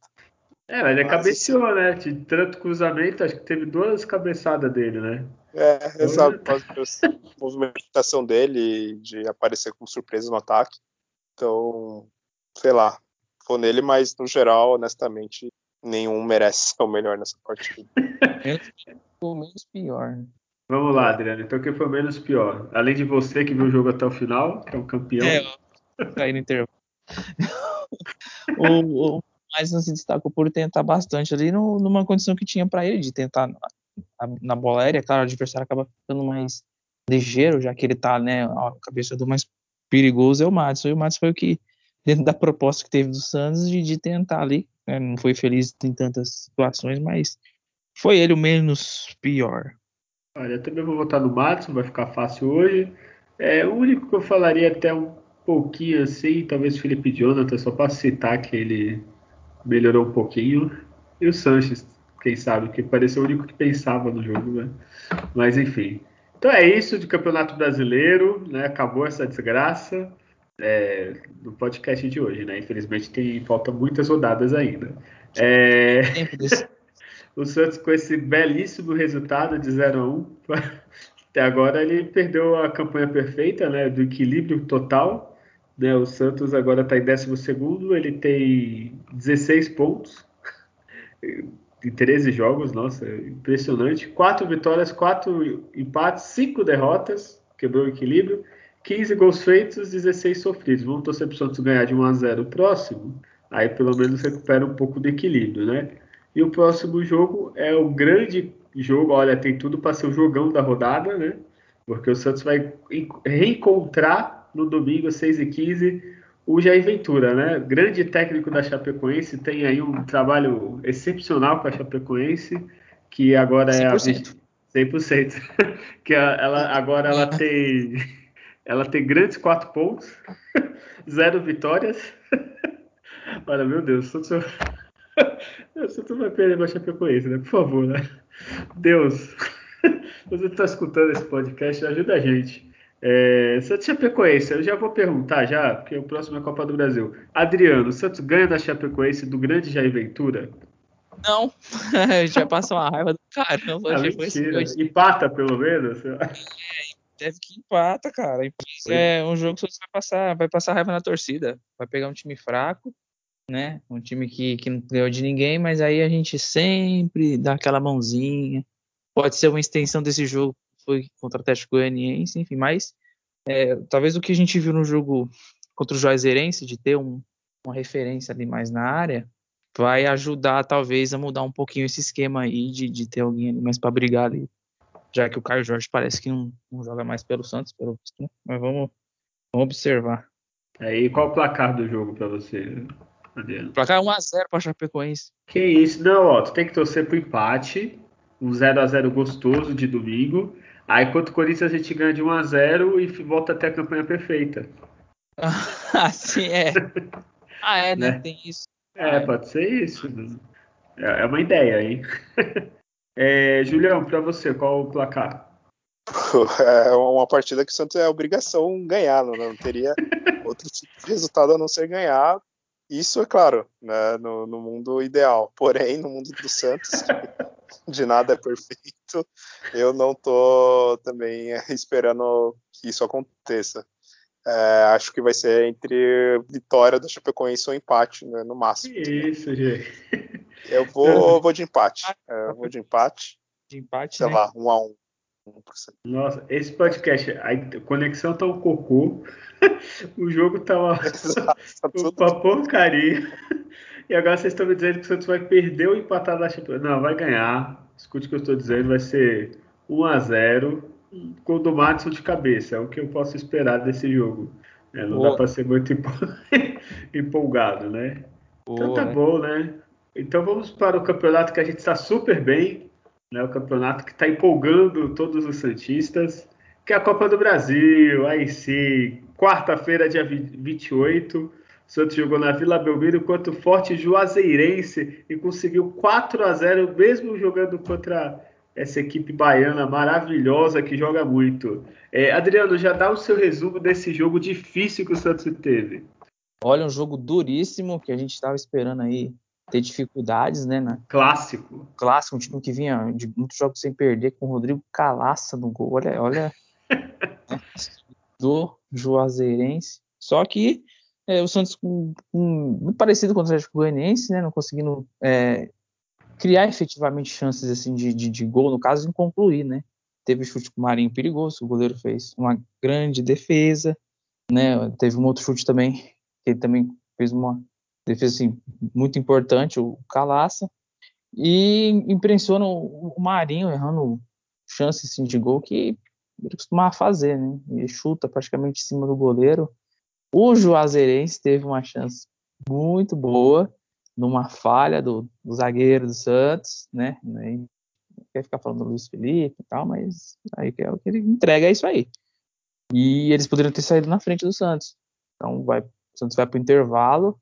É, mas ele Mas, cabeceou, né? De tanto cruzamento, acho que teve duas cabeçadas dele, né? É, então, exato. A movimentação dele de aparecer com surpresa no ataque. Então, sei lá. Foi nele, mas no geral, honestamente, nenhum merece ser o melhor nessa partida. o menos pior. Vamos lá, Adriano. Então, quem foi o menos pior? Além de você que viu o jogo até o final, que é um campeão. É, caí no intervalo. o, o mais se destacou por tentar bastante ali no, numa condição que tinha para ele de tentar na, na, bola aérea. Claro, o adversário acaba ficando mais ligeiro, já que ele tá, né, a cabeça do mais perigoso é o Madison. E o Madison foi o que, dentro da proposta que teve do Santos, de, de tentar ali né? Não foi feliz em tantas situações, mas foi ele o menos pior. Olha, eu também vou votar no Matson, vai ficar fácil hoje. É, o único que eu falaria até um pouquinho assim, talvez Felipe Jonathan, só para citar que ele melhorou um pouquinho. E o Sanches, quem sabe, que pareceu o único que pensava no jogo, né? Mas enfim. Então é isso de Campeonato Brasileiro, né? Acabou essa desgraça é, no podcast de hoje, né? Infelizmente tem falta muitas rodadas ainda. É... o Santos com esse belíssimo resultado de 0 a 1 até agora ele perdeu a campanha perfeita, né? Do equilíbrio total. Né? O Santos agora está em 12 segundo, ele tem 16 pontos em 13 jogos, nossa, impressionante. Quatro vitórias, quatro empates, cinco derrotas, quebrou o equilíbrio. 15 gols feitos, 16 sofridos. Vamos torcer para o Santos ganhar de 1 a 0 o próximo. Aí pelo menos recupera um pouco do equilíbrio, né? E o próximo jogo é o grande jogo. Olha, tem tudo para ser o jogão da rodada, né? Porque o Santos vai reencontrar no domingo, 6h15, o Jair Ventura, né? Grande técnico da Chapecoense, tem aí um trabalho excepcional com a Chapecoense, que agora é 100%. a 100%. que ela agora ela tem ela tem grandes quatro pontos, zero vitórias. Olha, meu Deus, o Santos, o Santos vai perder para Chapecoense, né? Por favor, né? Deus, você está escutando esse podcast, ajuda a gente. É, Santos Chapecoense, eu já vou perguntar já, porque o próximo é a Copa do Brasil. Adriano, o Santos ganha da Chapecoense do grande Jair Ventura? Não, já passou uma raiva do caramba. Ah, mentira. Empata, pelo menos? É, deve que empata, cara. É um jogo que Santos vai passar, vai passar raiva na torcida. Vai pegar um time fraco, né? Um time que, que não ganhou de ninguém, mas aí a gente sempre dá aquela mãozinha. Pode ser uma extensão desse jogo foi contra o Atlético Goianiense, enfim, mas é, talvez o que a gente viu no jogo contra o Juazeirense, de ter um, uma referência ali mais na área, vai ajudar talvez a mudar um pouquinho esse esquema aí de, de ter alguém ali mais para brigar ali, já que o Caio Jorge parece que não, não joga mais pelo Santos, pelo né? mas vamos, vamos observar. É, e qual o placar do jogo para você, Adriano? Placar 1x0 para Chapecoense. Que isso, não, ó, tu tem que torcer pro empate, um 0 a 0 gostoso de domingo. Aí contra o Corinthians a gente ganha de 1 a 0 e volta até a campanha perfeita. Ah, sim, é. Ah, é, né? né? Tem isso. É, pode ser isso. É, é uma ideia, hein? É, Julião, para você, qual o placar? É uma partida que o Santos é obrigação ganhar, não, não teria outro tipo de resultado a não ser ganhar. Isso é claro, né, no, no mundo ideal. Porém, no mundo do Santos, de nada é perfeito. Eu não tô também esperando que isso aconteça. É, acho que vai ser entre vitória do Chapecoense ou empate, né, no máximo. Isso, gente. Eu vou, vou de empate. É, eu vou de empate. De empate, Sei né? lá, um a um. Nossa, esse podcast, a conexão tá um cocô, o jogo tá uma, Exato, uma porcaria. E agora vocês estão me dizendo que o Santos vai perder ou empatar da Chapecoense. Não, vai ganhar. Escute o que eu estou dizendo, vai ser 1 a 0 com o do Matson de cabeça. É o que eu posso esperar desse jogo. É, não Boa. dá para ser muito empolgado, né? Boa, então tá né? bom, né? Então vamos para o campeonato que a gente está super bem, né? O campeonato que está empolgando todos os santistas, que é a Copa do Brasil. Aí sim, quarta-feira, dia 28. Santos jogou na Vila Belmiro contra o Forte Juazeirense e conseguiu 4 a 0 mesmo jogando contra essa equipe baiana maravilhosa que joga muito. É, Adriano, já dá o seu resumo desse jogo difícil que o Santos teve. Olha, um jogo duríssimo que a gente estava esperando aí ter dificuldades, né? Na... Clássico. Clássico, um time que vinha de muitos jogos sem perder, com o Rodrigo Calaça no gol. Olha, olha. né? Do Juazeirense. Só que é, o Santos com, com, muito parecido com o Atlético Goianiense, né, não conseguindo é, criar efetivamente chances assim de, de, de, gol, no caso, em concluir, né. Teve chute com o Marinho perigoso, o goleiro fez uma grande defesa, né, teve um outro chute também, que ele também fez uma defesa assim, muito importante, o Calaça, e impressiona o, Marinho errando chances assim, de gol que ele costumava fazer, né, ele chuta praticamente em cima do goleiro, o Juazeirense teve uma chance muito boa numa falha do, do zagueiro do Santos, né? Nem quer ficar falando do Luiz Felipe e tal, mas aí é o que ele entrega é isso aí. E eles poderiam ter saído na frente do Santos. Então vai, o Santos vai para o intervalo,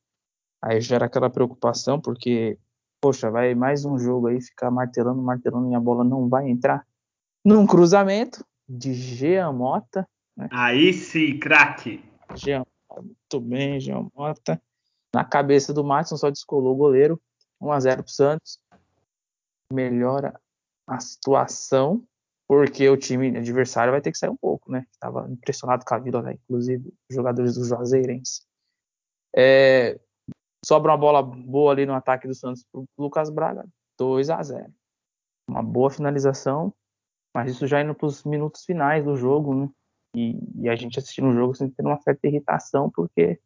aí gera aquela preocupação, porque, poxa, vai mais um jogo aí, ficar martelando, martelando e a bola não vai entrar. Num cruzamento de Jean Mota. Né? Aí sim, craque. Jean muito bem, João Mota. Na cabeça do Matson, só descolou o goleiro. 1 a 0 para o Santos. Melhora a situação, porque o time adversário vai ter que sair um pouco, né? Estava impressionado com a vida, né? inclusive jogadores do Juazeirense. É, sobra uma bola boa ali no ataque do Santos para o Lucas Braga. 2 a 0 Uma boa finalização, mas isso já indo para os minutos finais do jogo, né? E, e a gente assistindo o jogo sem ter uma certa irritação, porque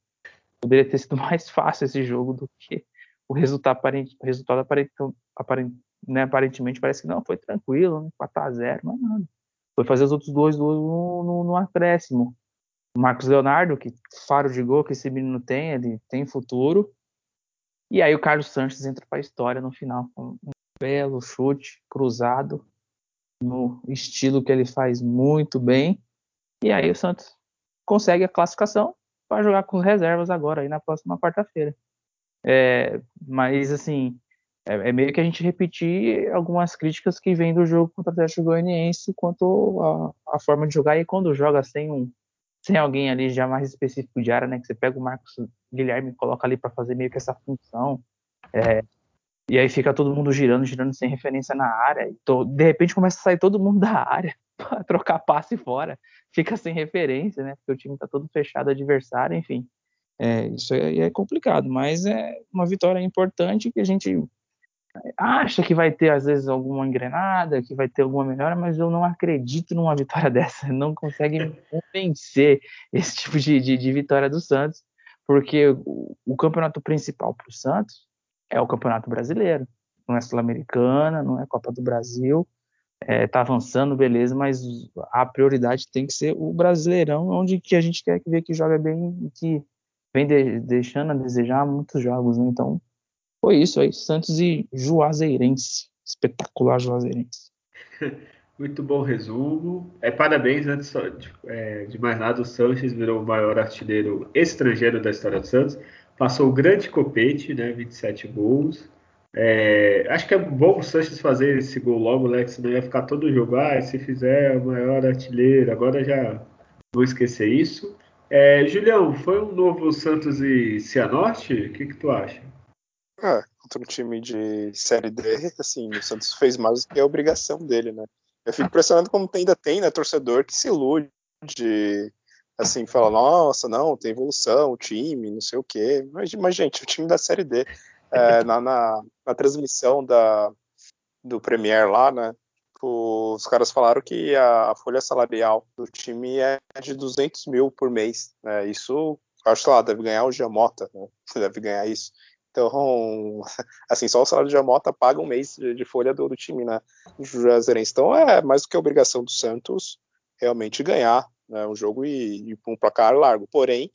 poderia ter sido mais fácil esse jogo do que o resultado, aparente, o resultado aparente, aparente, né, aparentemente parece que não, foi tranquilo, né, 4x0, mas não. Foi fazer os outros dois no, no, no acréscimo. O Marcos Leonardo, que faro de gol que esse menino tem, ele tem futuro. E aí o Carlos Sanches entra para a história no final, com um belo chute cruzado, no estilo que ele faz muito bem. E aí o Santos consegue a classificação para jogar com reservas agora, aí na próxima quarta-feira. É, mas, assim, é, é, meio que a gente repetir algumas críticas que vêm do jogo contra o Atlético Goianiense quanto a, forma de jogar e quando joga sem um sem alguém ali já mais específico de área, né? Que você pega o Marcos Guilherme e coloca ali para fazer meio que essa função. É, e aí fica todo mundo girando, girando sem referência na área. To, de repente começa a sair todo mundo da área trocar passe fora. Fica sem referência, né? Porque o time está todo fechado, adversário, enfim. É, isso aí é complicado, mas é uma vitória importante que a gente acha que vai ter às vezes alguma engrenada, que vai ter alguma melhora, mas eu não acredito numa vitória dessa. Não consegue me convencer esse tipo de, de, de vitória do Santos, porque o, o campeonato principal para o Santos é o Campeonato Brasileiro, não é Sul-Americana, não é Copa do Brasil. É, tá avançando, beleza, mas a prioridade tem que ser o Brasileirão, onde que a gente quer ver que joga bem e que vem de, deixando a desejar muitos jogos, né? Então, foi isso aí, Santos e Juazeirense. Espetacular Juazeirense. Muito bom resumo. É, parabéns, antes de, é, de mais nada, o Sanches virou o maior artilheiro estrangeiro da história do Santos. Passou o grande copete, né? 27 gols. É, acho que é bom o Sanches fazer esse gol logo, né? Que senão ia ficar todo jogo. Ah, se fizer o maior artilheiro, agora já vou esquecer isso. É, Julião, foi um novo Santos e Cianorte? O que, que tu acha? É, contra um time de Série D, assim, o Santos fez mais do que a obrigação dele, né? Eu fico impressionado como ainda tem, né, torcedor que se ilude, assim, fala, nossa, não, tem evolução, o time, não sei o quê. Mas, mas gente, o time da Série D, é, na, na, na, transmissão da, do Premier lá, né, os caras falaram que a folha salarial do time é de 200 mil por mês, né, isso, acho que lá, deve ganhar o Giamota, né, deve ganhar isso. Então, assim, só o salário de Jamota paga um mês de, de folha do, do, time, né? Juazeirense. Então, é mais do que a obrigação do Santos realmente ganhar né, um jogo e, e um placar largo. Porém,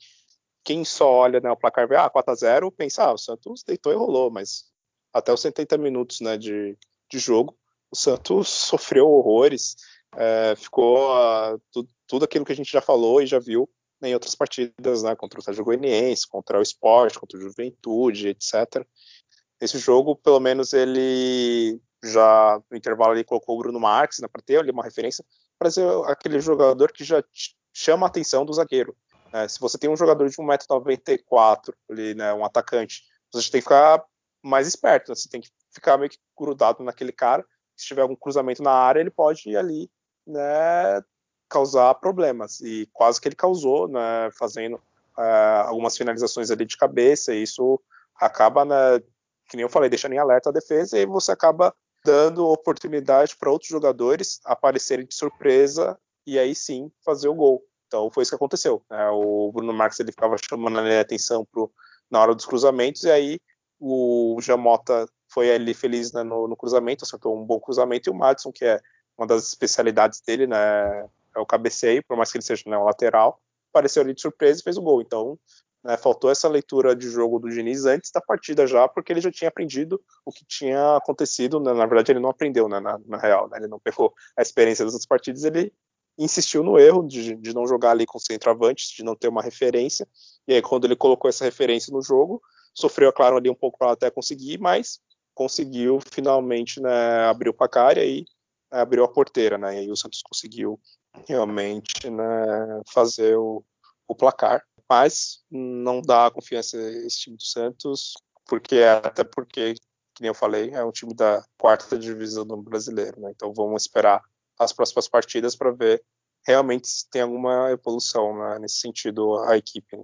quem só olha né, o placar vê, ah, 4x0, pensa, ah, o Santos deitou e rolou, mas até os 70 minutos né, de, de jogo, o Santos sofreu horrores, é, ficou uh, tudo, tudo aquilo que a gente já falou e já viu em outras partidas, né, contra o Atlético Goianiense, contra o Sport, contra o Juventude, etc. Esse jogo, pelo menos, ele já no intervalo ele colocou o Bruno Marques né, para ter ali uma referência para ser aquele jogador que já chama a atenção do zagueiro. Né? Se você tem um jogador de 1,94m, ali, né, um atacante, você tem que ficar mais esperto, né? você tem que ficar meio que grudado naquele cara. Se tiver algum cruzamento na área, ele pode ir ali né, causar problemas. E quase que ele causou, né, fazendo uh, algumas finalizações ali de cabeça, e isso acaba, né, que nem eu falei, deixando em alerta a defesa, e você acaba dando oportunidade para outros jogadores aparecerem de surpresa e aí sim fazer o gol. Então foi isso que aconteceu. Né? O Bruno Marques ele ficava chamando a atenção pro, na hora dos cruzamentos, e aí o Jamota foi ali feliz né, no, no, cruzamento, acertou um bom cruzamento, e o Madison, que é uma das especialidades dele, né, é o cabeceio, por mais que ele seja né, um lateral, apareceu ali de surpresa e fez o gol. Então, né, faltou essa leitura de jogo do Diniz antes da partida já, porque ele já tinha aprendido o que tinha acontecido. Né, na verdade, ele não aprendeu, né, na, na, real. Né, ele não pegou a experiência das outras partidas, ele insistiu no erro de, de não jogar ali com centroavantes, de não ter uma referência. E aí, quando ele colocou essa referência no jogo, sofreu, é claro, ali um pouco para até conseguir, mas conseguiu finalmente né, abrir o placar e aí abriu a porteira, né? E aí o Santos conseguiu realmente né, fazer o, o, placar. Mas não dá confiança esse time do Santos, porque até porque, que nem eu falei, é um time da quarta divisão do brasileiro. Né? Então vamos esperar as próximas partidas para ver realmente se tem alguma evolução né, nesse sentido a equipe. Né?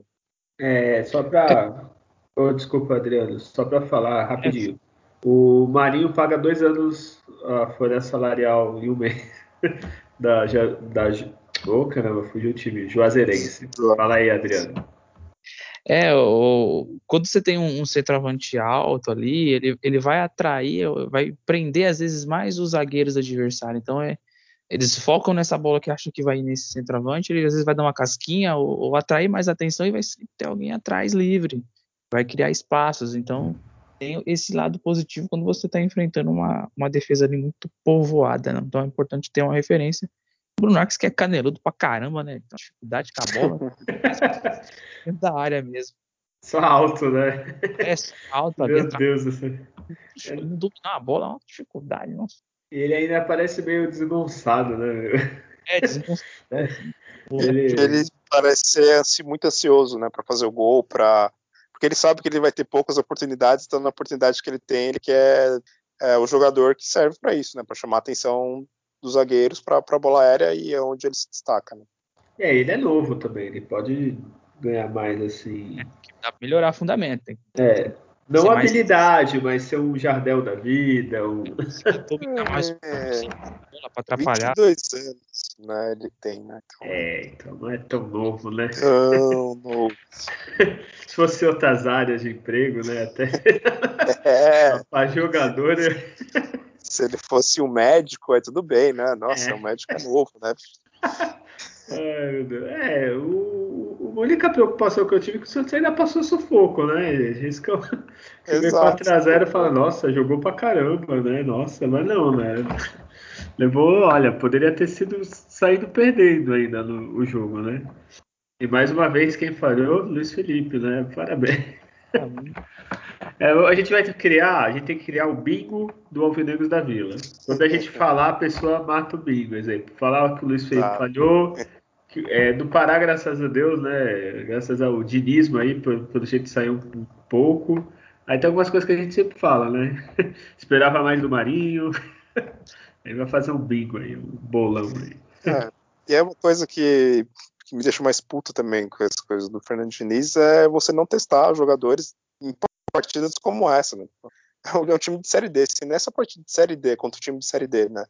É, só para. Oh, desculpa, Adriano, só para falar rapidinho. O Marinho paga dois anos a folha salarial em um mês da, da oh, caramba, fugiu o time. Juazeirense. Fala aí, Adriano. É, o, quando você tem um, um centroavante alto ali, ele, ele vai atrair, vai prender às vezes mais os zagueiros adversários. Então é, eles focam nessa bola que acham que vai ir nesse centroavante, ele às vezes vai dar uma casquinha ou, ou atrair mais atenção e vai ter alguém atrás livre, vai criar espaços. Então tem esse lado positivo quando você está enfrentando uma, uma defesa ali muito povoada. Né? Então é importante ter uma referência. O Bruno Arques que é caneludo pra caramba, né? Tem dificuldade com a bola. dentro da área mesmo. Só alto, né? É, só alto. Meu Deus do céu. Dominar a bola é uma dificuldade, nossa. E ele ainda parece meio desengonçado, né? É, desengonçado. É. Ele... ele parece ser muito ansioso, né, para fazer o gol, para porque ele sabe que ele vai ter poucas oportunidades, então na oportunidade que ele tem, ele quer é, o jogador que serve para isso, né, para chamar a atenção dos zagueiros para a bola aérea e é onde ele se destaca. Né? É, ele é novo também, ele pode ganhar mais assim. É, dá pra melhorar fundamento. Hein? É. Não habilidade, mais... mas ser um Jardel da vida, um. mais é, para atrapalhar. 22 anos, né? Ele tem, né? Então... É, então não é tão novo, né? Tão novo. Se fosse outras áreas de emprego, né? Até. É. Para jogador. Né? Se ele fosse um médico, é tudo bem, né? Nossa, é. um médico novo, né? Ai, meu Deus. É, o, única preocupação que eu tive é que o Santos ainda passou sufoco, né? Isso que eu veio 4x0 e fala, nossa, jogou pra caramba, né? Nossa, mas não, né? Levou, olha, poderia ter sido saído perdendo ainda no o jogo, né? E mais uma vez quem falhou, Luiz Felipe, né? Parabéns. É, a gente vai criar, a gente tem que criar o bingo do Alvinegros da Vila. Quando a gente falar, a pessoa mata o bingo, exemplo. Falar que o Luiz Felipe falhou, que, é, do Pará, graças a Deus, né? Graças ao dinismo aí, pelo jeito saiu um pouco. Aí tem algumas coisas que a gente sempre fala, né? Esperava mais do Marinho. Aí vai fazer um bingo aí, um bolão aí. É, e é uma coisa que, que me deixa mais puto também com essas coisas do Fernando Diniz é você não testar jogadores em partidas como essa, né? É um time de Série D. Se nessa partida de Série D contra o time de Série D, né?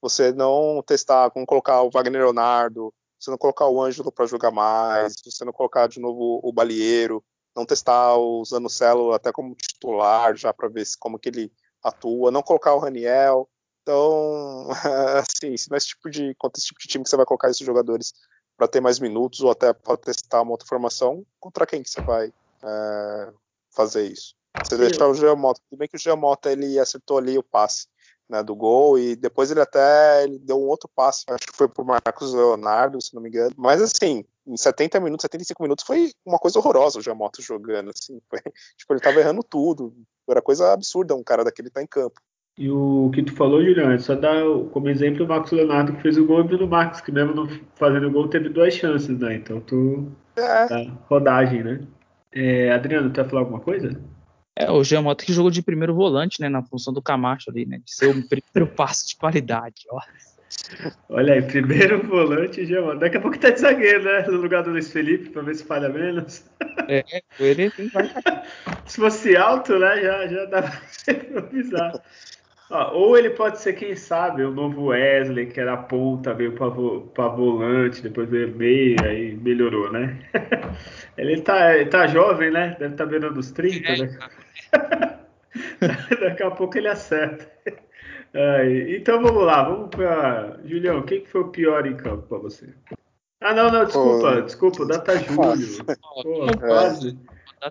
Você não testar, como colocar o Wagner Leonardo, você não colocar o Ângelo para jogar mais, você não colocar de novo o Balieiro, não testar o Zanocelo até como titular, já para ver como que ele atua, não colocar o Raniel. Então, assim, se não é esse tipo de, contra esse tipo de time que você vai colocar esses jogadores para ter mais minutos ou até para testar uma outra formação, contra quem que você vai é, fazer isso. Você Sim. deixar o Giamota, tudo bem que o Giamota ele acertou ali o passe né, do gol e depois ele até ele deu um outro passe, acho que foi pro Marcos Leonardo, se não me engano. Mas assim, em 70 minutos, 75 minutos foi uma coisa horrorosa o Giamota jogando, assim, foi, tipo, ele tava errando tudo. Era coisa absurda um cara daquele tá em campo. E o que tu falou, Juliano, é só dar como exemplo o Marcos Leonardo que fez o gol e o Bruno Marcos, que mesmo não fazendo o gol teve duas chances, né? Então tu. É. Tá rodagem, né? É, Adriano, quer falar alguma coisa? É, o Giamota que jogou de primeiro volante, né, na função do Camacho ali, né, de ser o primeiro passe de qualidade, ó. Olha aí, primeiro volante Giamota. Daqui a pouco tá de zagueiro, né, no lugar do Luiz Felipe, pra ver se falha menos. É, ele vai Se fosse alto, né, já, já dá pra improvisar. Ou ele pode ser, quem sabe, o novo Wesley, que era ponta, veio para volante, depois veio meia e melhorou, né? ele, tá, ele tá jovem, né? Deve estar tá beirando os 30, né? Daqui a pouco ele acerta. então vamos lá, vamos para. Julião, quem que foi o pior em campo para você? Ah, não, não, desculpa, oh. desculpa, data Júlio. Pô, quase,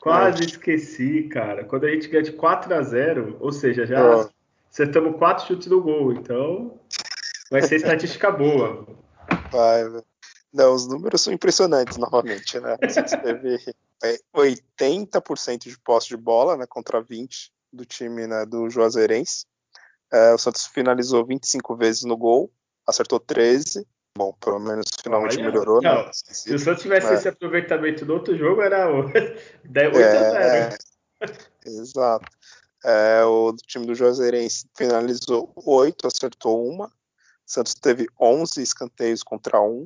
quase esqueci, cara. Quando a gente ganha de 4 a 0 ou seja, já. Acertamos quatro chutes no gol, então vai ser estatística boa. Vai, não, os números são impressionantes novamente, né? Você teve 80% é, de posse de bola, né, contra 20 do time né, do Juazeirense. É, o Santos finalizou 25 vezes no gol, acertou 13. Bom, pelo menos finalmente Olha, melhorou. Né? Não, né? Se o Santos tivesse esse aproveitamento do outro jogo, era 8 a 0. É, exato. É, o time do Juazeirense finalizou oito, acertou uma. Santos teve 11 escanteios contra um.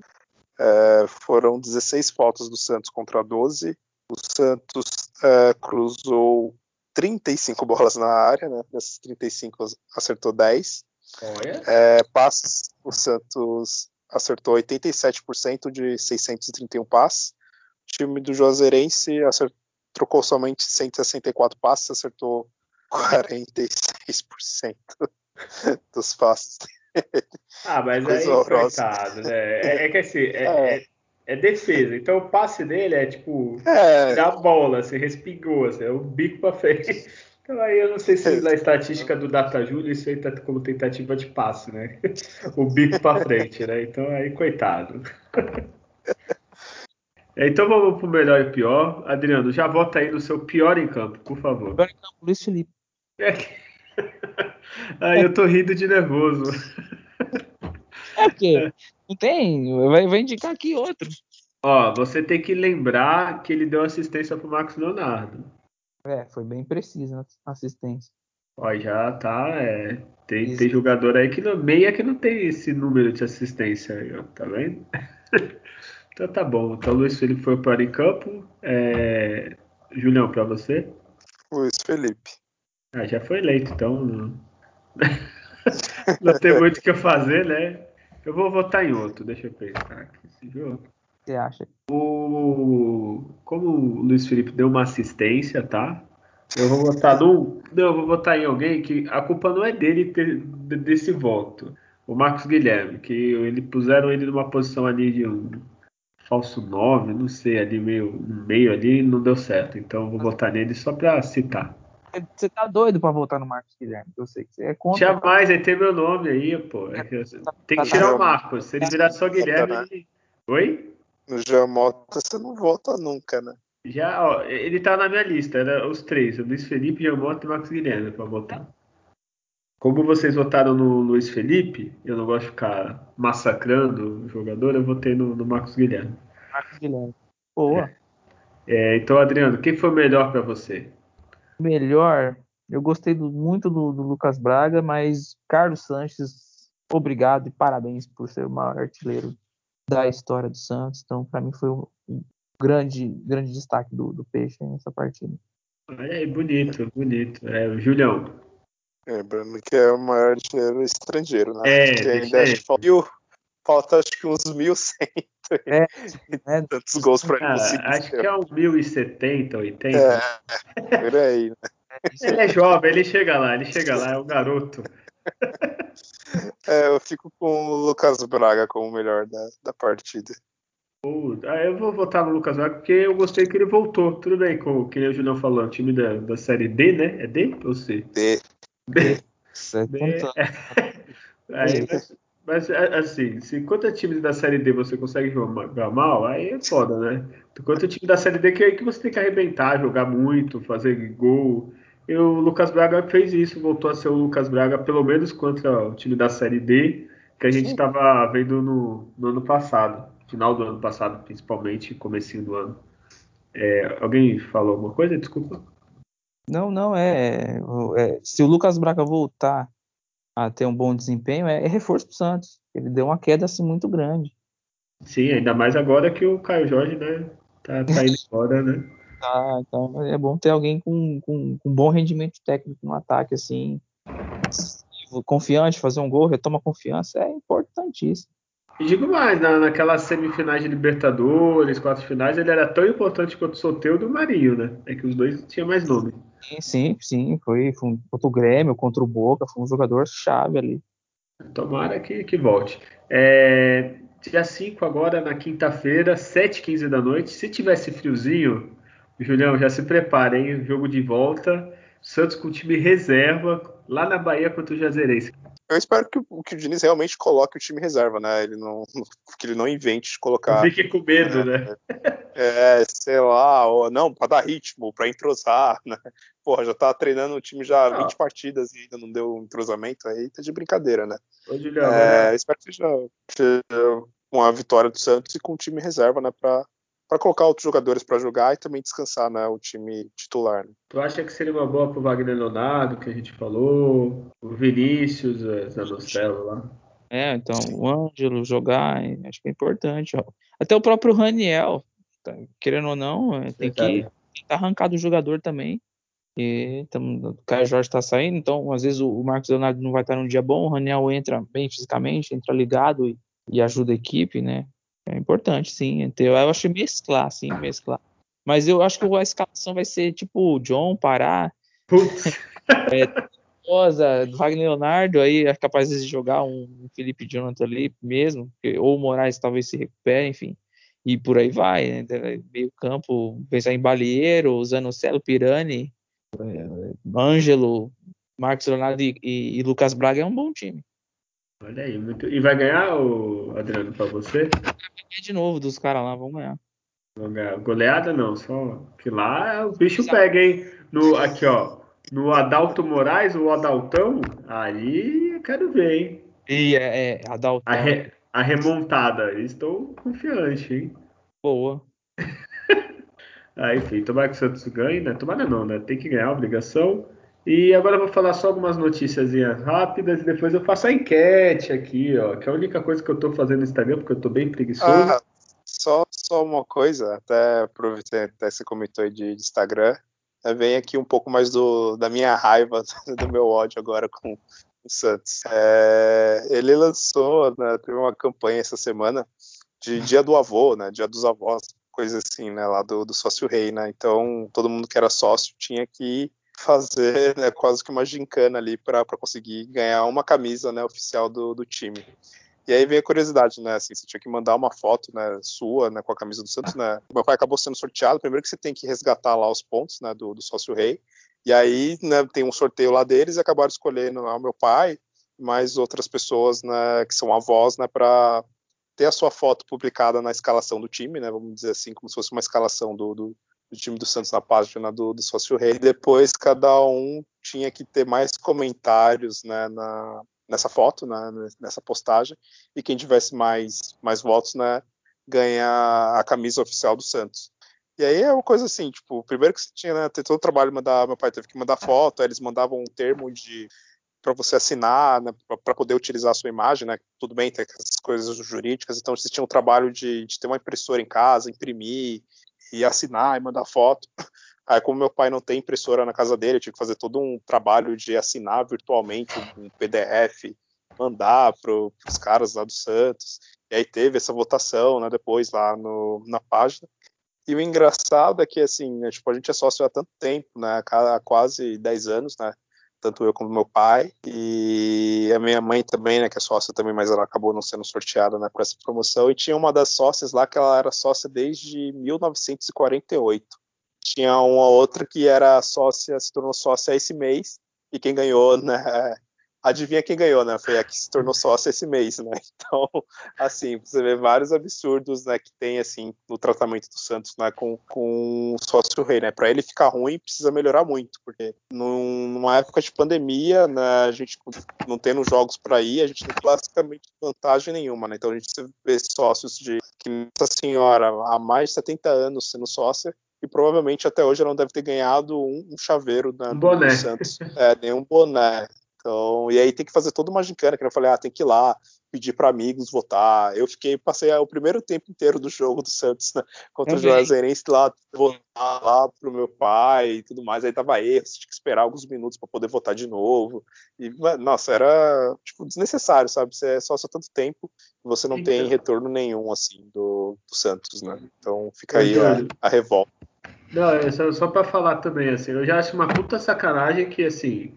É, foram 16 faltas do Santos contra 12. O Santos é, cruzou 35 bolas na área, né? Dessas 35 acertou 10. É, passes, o Santos acertou 87% de 631 passes. O time do Juazeirense acertou, trocou somente 164 passes, acertou 46% dos passes. Ah, mas aí, coitado, né? É, é que assim, é, é. é, é, defesa. Então o passe dele é tipo é. a bola, assim, respingou, assim, é o bico pra frente. Então aí eu não sei se na estatística do DataJulia isso aí tá como tentativa de passe, né? O bico pra frente, né? Então aí, coitado. Então vamos pro melhor e pior. Adriano, já vota aí no seu pior em campo, por favor. Pior em campo, Luiz Felipe. É. Aí eu tô rindo de nervoso. É porque não tem, vai, vai indicar aqui outro. Ó, você tem que lembrar que ele deu assistência pro Marcos Leonardo. É, foi bem preciso na assistência. Ó, já tá. É, tem, tem jogador aí que não, meia que não tem esse número de assistência aí, ó, tá vendo? então tá bom. Então Luiz Felipe foi para em campo. É... Julião, para você? Luiz Felipe. Ah, já foi eleito, então não, não tem muito o que eu fazer, né? Eu vou votar em outro, deixa eu pensar aqui. Você acha? O... Como o Luiz Felipe deu uma assistência, tá? Eu vou votar no. Não, eu vou votar em alguém que a culpa não é dele ter, desse voto. O Marcos Guilherme, que ele puseram ele numa posição ali de um falso 9, não sei, ali meio, meio ali, não deu certo. Então eu vou votar nele só para citar. Você tá doido pra voltar no Marcos Guilherme, eu sei que você é contra. Jamais, aí tem meu nome aí, pô. É que, tem que tirar o Marcos. Se ele virar só Guilherme. Ele... Oi? No Jamota você não volta nunca, né? Já, ó, ele tá na minha lista, era os três: o Luiz Felipe, Jamota e Marcos Guilherme pra votar. Como vocês votaram no Luiz Felipe, eu não gosto de ficar massacrando o jogador, eu votei no, no Marcos Guilherme. Marcos Guilherme. Boa. É. É, então, Adriano, quem foi melhor para você? Melhor, eu gostei do, muito do, do, Lucas Braga, mas Carlos Sanches, obrigado e parabéns por ser o maior artilheiro da história do Santos. Então, para mim, foi um grande, grande destaque do, do Peixe nessa partida. Olha aí, bonito, bonito. É, o Julião. Lembrando que é o maior artilheiro estrangeiro, né? É, que ainda é. falta acho que uns 1.100. É, é, tantos gols para ele ah, conseguir. Acho que é uns 1070, 80. É, por aí, né? Ele é jovem, ele chega lá, ele chega lá, é o garoto. É, eu fico com o Lucas Braga como o melhor da, da partida. ah, eu vou votar no Lucas Braga porque eu gostei que ele voltou. Tudo bem, com o que o Julião falou, o time da, da série D, né? É D ou C? D. D. D. D. Aí, mas, mas, é, assim, se enquanto time da Série D você consegue jogar mal, aí é foda, né? Enquanto time da Série D que, é que você tem que arrebentar, jogar muito, fazer gol. E o Lucas Braga fez isso, voltou a ser o Lucas Braga, pelo menos contra o time da Série D, que a gente estava vendo no, no, ano passado, final do ano passado, principalmente, comecinho do ano. É, alguém falou alguma coisa? Desculpa. Não, não, é, é, Se o Lucas Braga voltar a ter um bom desempenho é, é reforço para o Santos. Ele deu uma queda assim muito grande. Sim, ainda mais agora que o Caio Jorge né, tá, tá indo embora, né? Tá, então é bom ter alguém com, com, com bom rendimento técnico no ataque, assim, confiante, fazer um gol, retoma confiança, é importantíssimo. E digo mais, na, naquelas semifinais de Libertadores, quatro finais, ele era tão importante quanto o Soteldo e o Marinho, né? É que os dois tinham mais nome. Sim, sim, foi, foi contra o Grêmio, contra o Boca, foi um jogador chave ali. Tomara que, que volte. É, dia 5 agora, na quinta-feira, 7h15 da noite. Se tivesse friozinho, Julião, já se prepara, hein? Jogo de volta. Santos com time reserva, lá na Bahia contra o Jazeirense. Eu espero que, que o Diniz realmente coloque o time reserva, né? Ele não, que ele não invente colocar. Fique com medo, né? né? É, sei lá, ou, não, para dar ritmo, para entrosar, né? Porra, já tá treinando o time já não. 20 partidas e ainda não deu entrosamento, aí tá de brincadeira, né? Ô, Julião, é, espero que seja, seja uma vitória do Santos e com o time reserva, né? Pra, para colocar outros jogadores para jogar e também descansar né, o time titular. Né? Tu acha que seria uma boa para o Wagner Leonardo, que a gente falou, o Vinícius, Zanocelo lá? É, então, o Ângelo jogar, acho que é importante. Ó. Até o próprio Raniel, tá, querendo ou não, é, tem que tá arrancado o jogador também. E o Caio Jorge está saindo, então às vezes o Marcos Leonardo não vai estar num dia bom, o Raniel entra bem fisicamente, entra ligado e e ajuda a equipe, né? É importante, sim. Então, eu acho mesclar, sim, mesclar. Mas eu acho que a escalação vai ser tipo John, Pará. Putz. é, Rosa, Wagner Leonardo, aí é capaz de jogar um Felipe Jonathan ali mesmo, ou o Moraes talvez se recupere, enfim. E por aí vai, né? Meio campo, pensar em Balieiro, Zanocelo, Pirani, é, Ângelo, Marcos Leonardo e, e, e, Lucas Braga é um bom time. Olha aí, muito... e vai ganhar, o Adriano, para você? De novo dos caras lá, vamos ganhar. Vamos ganhar. Goleada não, só que lá o bicho pega, hein? No, aqui, ó, no Adalto Moraes, o Adaltão, aí eu quero ver, hein? E é, é Adaltão. A, re, a remontada, estou confiante, hein? Boa. aí, enfim, tomara que o Santos ganhe, né? Tomara não, né? Tem que ganhar, obrigação. E agora eu vou falar só algumas notícias rápidas e depois eu faço a enquete aqui, ó, que é a única coisa que eu tô fazendo no Instagram, porque eu tô bem preguiçoso. Ah, só, só uma coisa, até aproveitando até você comentou de, Instagram, vem aqui um pouco mais do, da minha raiva, do meu ódio agora com o Santos. É, ele lançou, né, teve uma campanha essa semana de Dia do Avô, né, Dia dos Avós, coisa assim, né, lá do, do sócio rei, né, então todo mundo que era sócio tinha que fazer né, quase que uma gincana ali para conseguir ganhar uma camisa né, oficial do, do time. E aí vem a curiosidade, né? Assim, você tinha que mandar uma foto, né, sua, né, com a camisa do Santos, né? Meu pai acabou sendo sorteado. Primeiro que você tem que resgatar lá os pontos, né, do, do sócio rei. E aí, né, tem um sorteio lá deles e acabaram escolhendo lá, o meu pai, mais outras pessoas, né, que são avós, né, para ter a sua foto publicada na escalação do time, né? Vamos dizer assim, como se fosse uma escalação do, do, do time do Santos na página do, do sócio rei. Depois, cada um tinha que ter mais comentários, né, na, nessa foto, né, nessa postagem, e quem tivesse mais, mais votos, né, ganha a camisa oficial do Santos. E aí é uma coisa assim, tipo, primeiro que você tinha, né, ter todo o trabalho, mandar, meu pai teve que mandar foto, aí eles mandavam um termo de para você assinar, né, para poder utilizar a sua imagem, né, tudo bem, tem essas coisas jurídicas, então você tinha o trabalho de, de ter uma impressora em casa, imprimir e assinar e mandar foto. Aí, como meu pai não tem impressora na casa dele, eu tive que fazer todo um trabalho de assinar virtualmente um PDF, mandar para os caras lá do Santos. E aí teve essa votação, né, depois lá no, na página. E o engraçado é que, assim, né, tipo, a gente é sócio há tanto tempo, né, há quase 10 anos, né, tanto eu como meu pai, e a minha mãe também, né, que é sócia também, mas ela acabou não sendo sorteada, né, por essa promoção, e tinha uma das sócias lá que ela era sócia desde 1948 tinha uma outra que era sócia, se tornou sócia esse mês, e quem ganhou, né? Adivinha quem ganhou, né? Foi a que se tornou sócia esse mês, né? Então, assim, você vê vários absurdos, né, que tem, assim, no tratamento do Santos, né, com, com o sócio rei, né? Para ele ficar ruim, precisa melhorar muito, porque num, numa época de pandemia, né, a gente não tendo jogos para ir, a gente não tem basicamente vantagem nenhuma, né? Então a gente vê sócios de que Nossa Senhora há mais de 70 anos sendo sócia e provavelmente até hoje ela não deve ter ganhado um, um chaveiro né, um boné. do Santos. É, nenhum boné. Então, e aí tem que fazer toda uma gincana, que eu falei, ah, tem que ir lá, pedir para amigos votar. Eu fiquei, passei o primeiro tempo inteiro do jogo do Santos né, contra okay. o Juazeirense lá, votar lá pro meu pai e tudo mais. Aí tava erro, tinha que esperar alguns minutos para poder votar de novo. E, nossa, era tipo desnecessário, sabe? Você é só só tanto tempo e você não tem retorno nenhum assim do, do Santos, né? Então fica aí a, a revolta. Não, é só, só para falar também, assim, eu já acho uma puta sacanagem que, assim,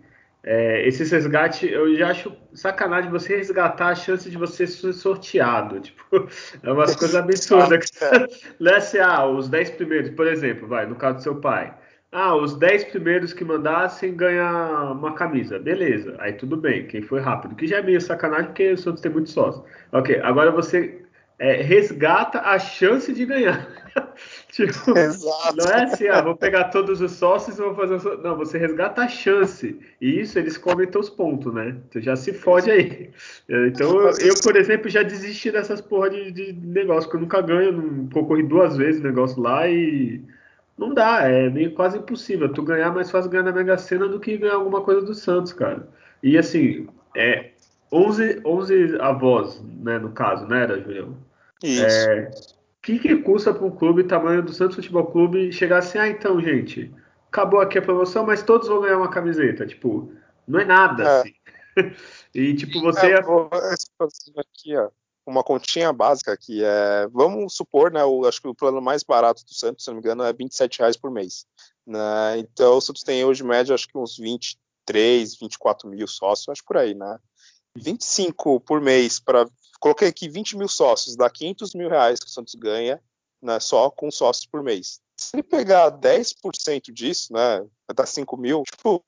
é, esses resgates, eu já acho sacanagem você resgatar a chance de você ser sorteado. Tipo, é umas coisas absurdas. Não é assim, ah, os 10 primeiros, por exemplo, vai, no caso do seu pai. Ah, os 10 primeiros que mandassem ganhar uma camisa. Beleza, aí tudo bem, quem foi rápido. Que já é meio sacanagem porque o Santos tem muito sócio. Ok, agora você é, resgata a chance de ganhar. tipo, Exato. Não é assim, ah, vou pegar todos os sócios e vou fazer. Não, você resgata a chance. E isso eles comem teus pontos, né? Tu já se fode aí. Então, eu, eu, por exemplo, já desisti dessas porra de, de negócio, que eu nunca ganho. Não, concorri duas vezes o negócio lá e. Não dá, é meio quase impossível. Tu ganhar mais fácil ganhar na Mega Sena do que ganhar alguma coisa do Santos, cara. E assim, é 11, 11 avós, né, no caso, né, era, Julião? Isso. É, que, que custa para um clube tamanho do Santos Futebol Clube chegar assim, ah, então, gente, acabou aqui a promoção, mas todos vão ganhar uma camiseta. Tipo, não é nada, é. assim. e, tipo, você... É, vou aqui, ó. uma continha básica que é, vamos supor, né, o, acho que o plano mais barato do Santos, se não me engano, é 27 reais por mês. Né? Então o Santos tem hoje média acho que uns 23, 24 mil sócios, acho por aí, né? 25 por mês para coloquei aqui 20 mil sócios, dá 500 mil reais que o Santos ganha, né, só com sócios por mês. Se ele pegar 10% disso, né, dar 5 mil, tipo,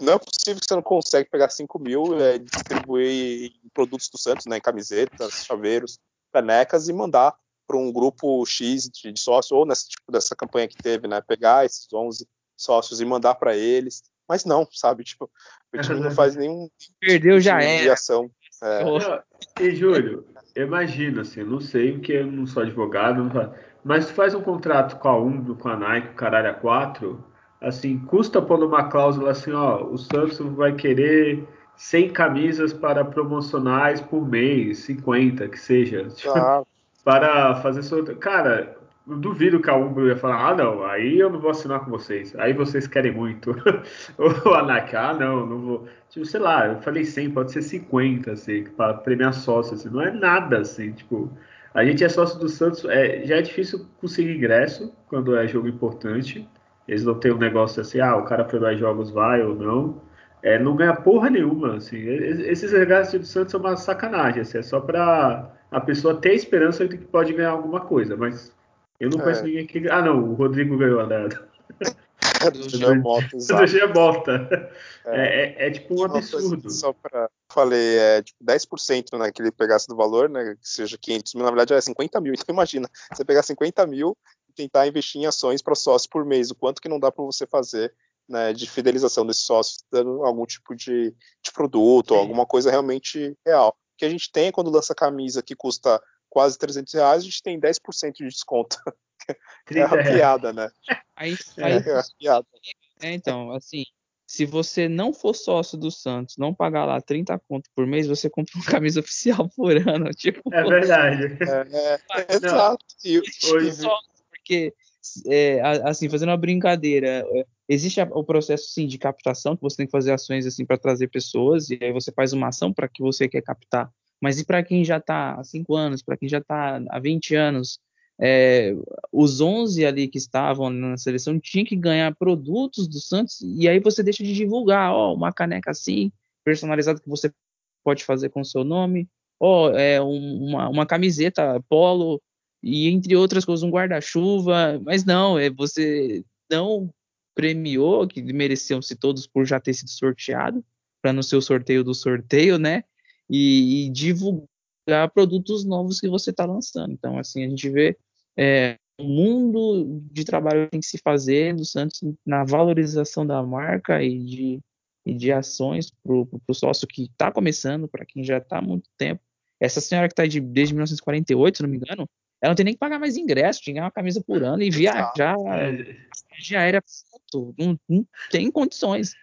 não é possível que você não consegue pegar 5 mil e é, distribuir em produtos do Santos, né, em camisetas, chaveiros, canecas e mandar para um grupo X de, de sócios, ou nessa tipo dessa campanha que teve, né, pegar esses 11 sócios e mandar para eles. Mas não, sabe, tipo, o time não faz nenhum Perdeu tipo já de é. ação. É. Não, e Júlio, imagina assim, não sei porque eu não sou advogado, não fa- mas tu faz um contrato com a Umbro, com a Nike, o caralho a 4, assim, custa pôr numa cláusula assim, ó, o Santos vai querer 100 camisas para promocionais por mês, 50, que seja. Tipo, Ah, para fazer sorteio. Cara, duvido que a Umbro ia falar, ah, não, aí eu não vou assinar com vocês. Aí vocês querem muito. Ou a Nike, ah, não, não vou. Tipo, sei lá, eu falei 100, pode ser 50, assim, para premiar sócio, assim, não é nada, assim, tipo. A gente é sócio do Santos, é, já é difícil conseguir ingresso quando é jogo importante. Eles não têm um negócio assim, ah, o cara para dois jogos vai ou não. É, não ganha porra nenhuma, assim. Es- Esses regaços do Santos são uma sacanagem, assim, é só para a pessoa ter esperança de que pode ganhar alguma coisa, mas eu não conheço É. ninguém que. Ah, não, o Rodrigo ganhou a da, do Jean Mota, do exato. Gia Bota. É. É, é- é tipo um absurdo. Só para falei, é tipo 10% né, que ele pegasse do valor, né, que seja 500 mil, na verdade é 50 mil. Então imagina, você pegar 50 mil e tentar investir em ações para sócio por mês, o quanto que não dá para você fazer né, de fidelização desses sócios, dando algum tipo de, de produto, ou Sim. alguma coisa realmente real. O que a gente tem é quando lança camisa que custa quase 300 reais, a gente tem 10% de desconto. É 30 uma reais. piada, né? Aí, É. aí É uma piada. É, então, assim, se você não for sócio do Santos, não pagar lá 30 conto por mês, você compra uma camisa oficial por ano. Tipo, É verdade. É, é, Não. exato. E, Hoje- sócio, porque, é, assim, fazendo uma brincadeira, é, existe a- o processo, sim, de captação, que você tem que fazer ações, assim, para trazer pessoas, e aí você faz uma ação para que você quer captar. Mas e para quem já está há 5 anos, para quem já está há 20 anos, é, os 11 ali que estavam na seleção tinham que ganhar produtos do Santos, e aí você deixa de divulgar, ó, uma caneca assim, personalizada que você pode fazer com o seu nome, ó, é um- uma, uma camiseta polo, e entre outras coisas, um guarda-chuva, mas não, é você não premiou, que mereciam-se todos por já ter sido sorteado, para no seu sorteio do sorteio, né? E, e divulgar produtos novos que você está lançando. Então, assim, a gente vê é, um mundo de trabalho que tem que se fazer no Santos na valorização da marca e de, e de ações para o sócio que está começando, para quem já está há muito tempo. Essa senhora que está de, desde 1948, se não me engano, ela não tem nem que pagar mais ingresso, tinha uma camisa por ano e viajar de aérea pronto, não, não tem condições.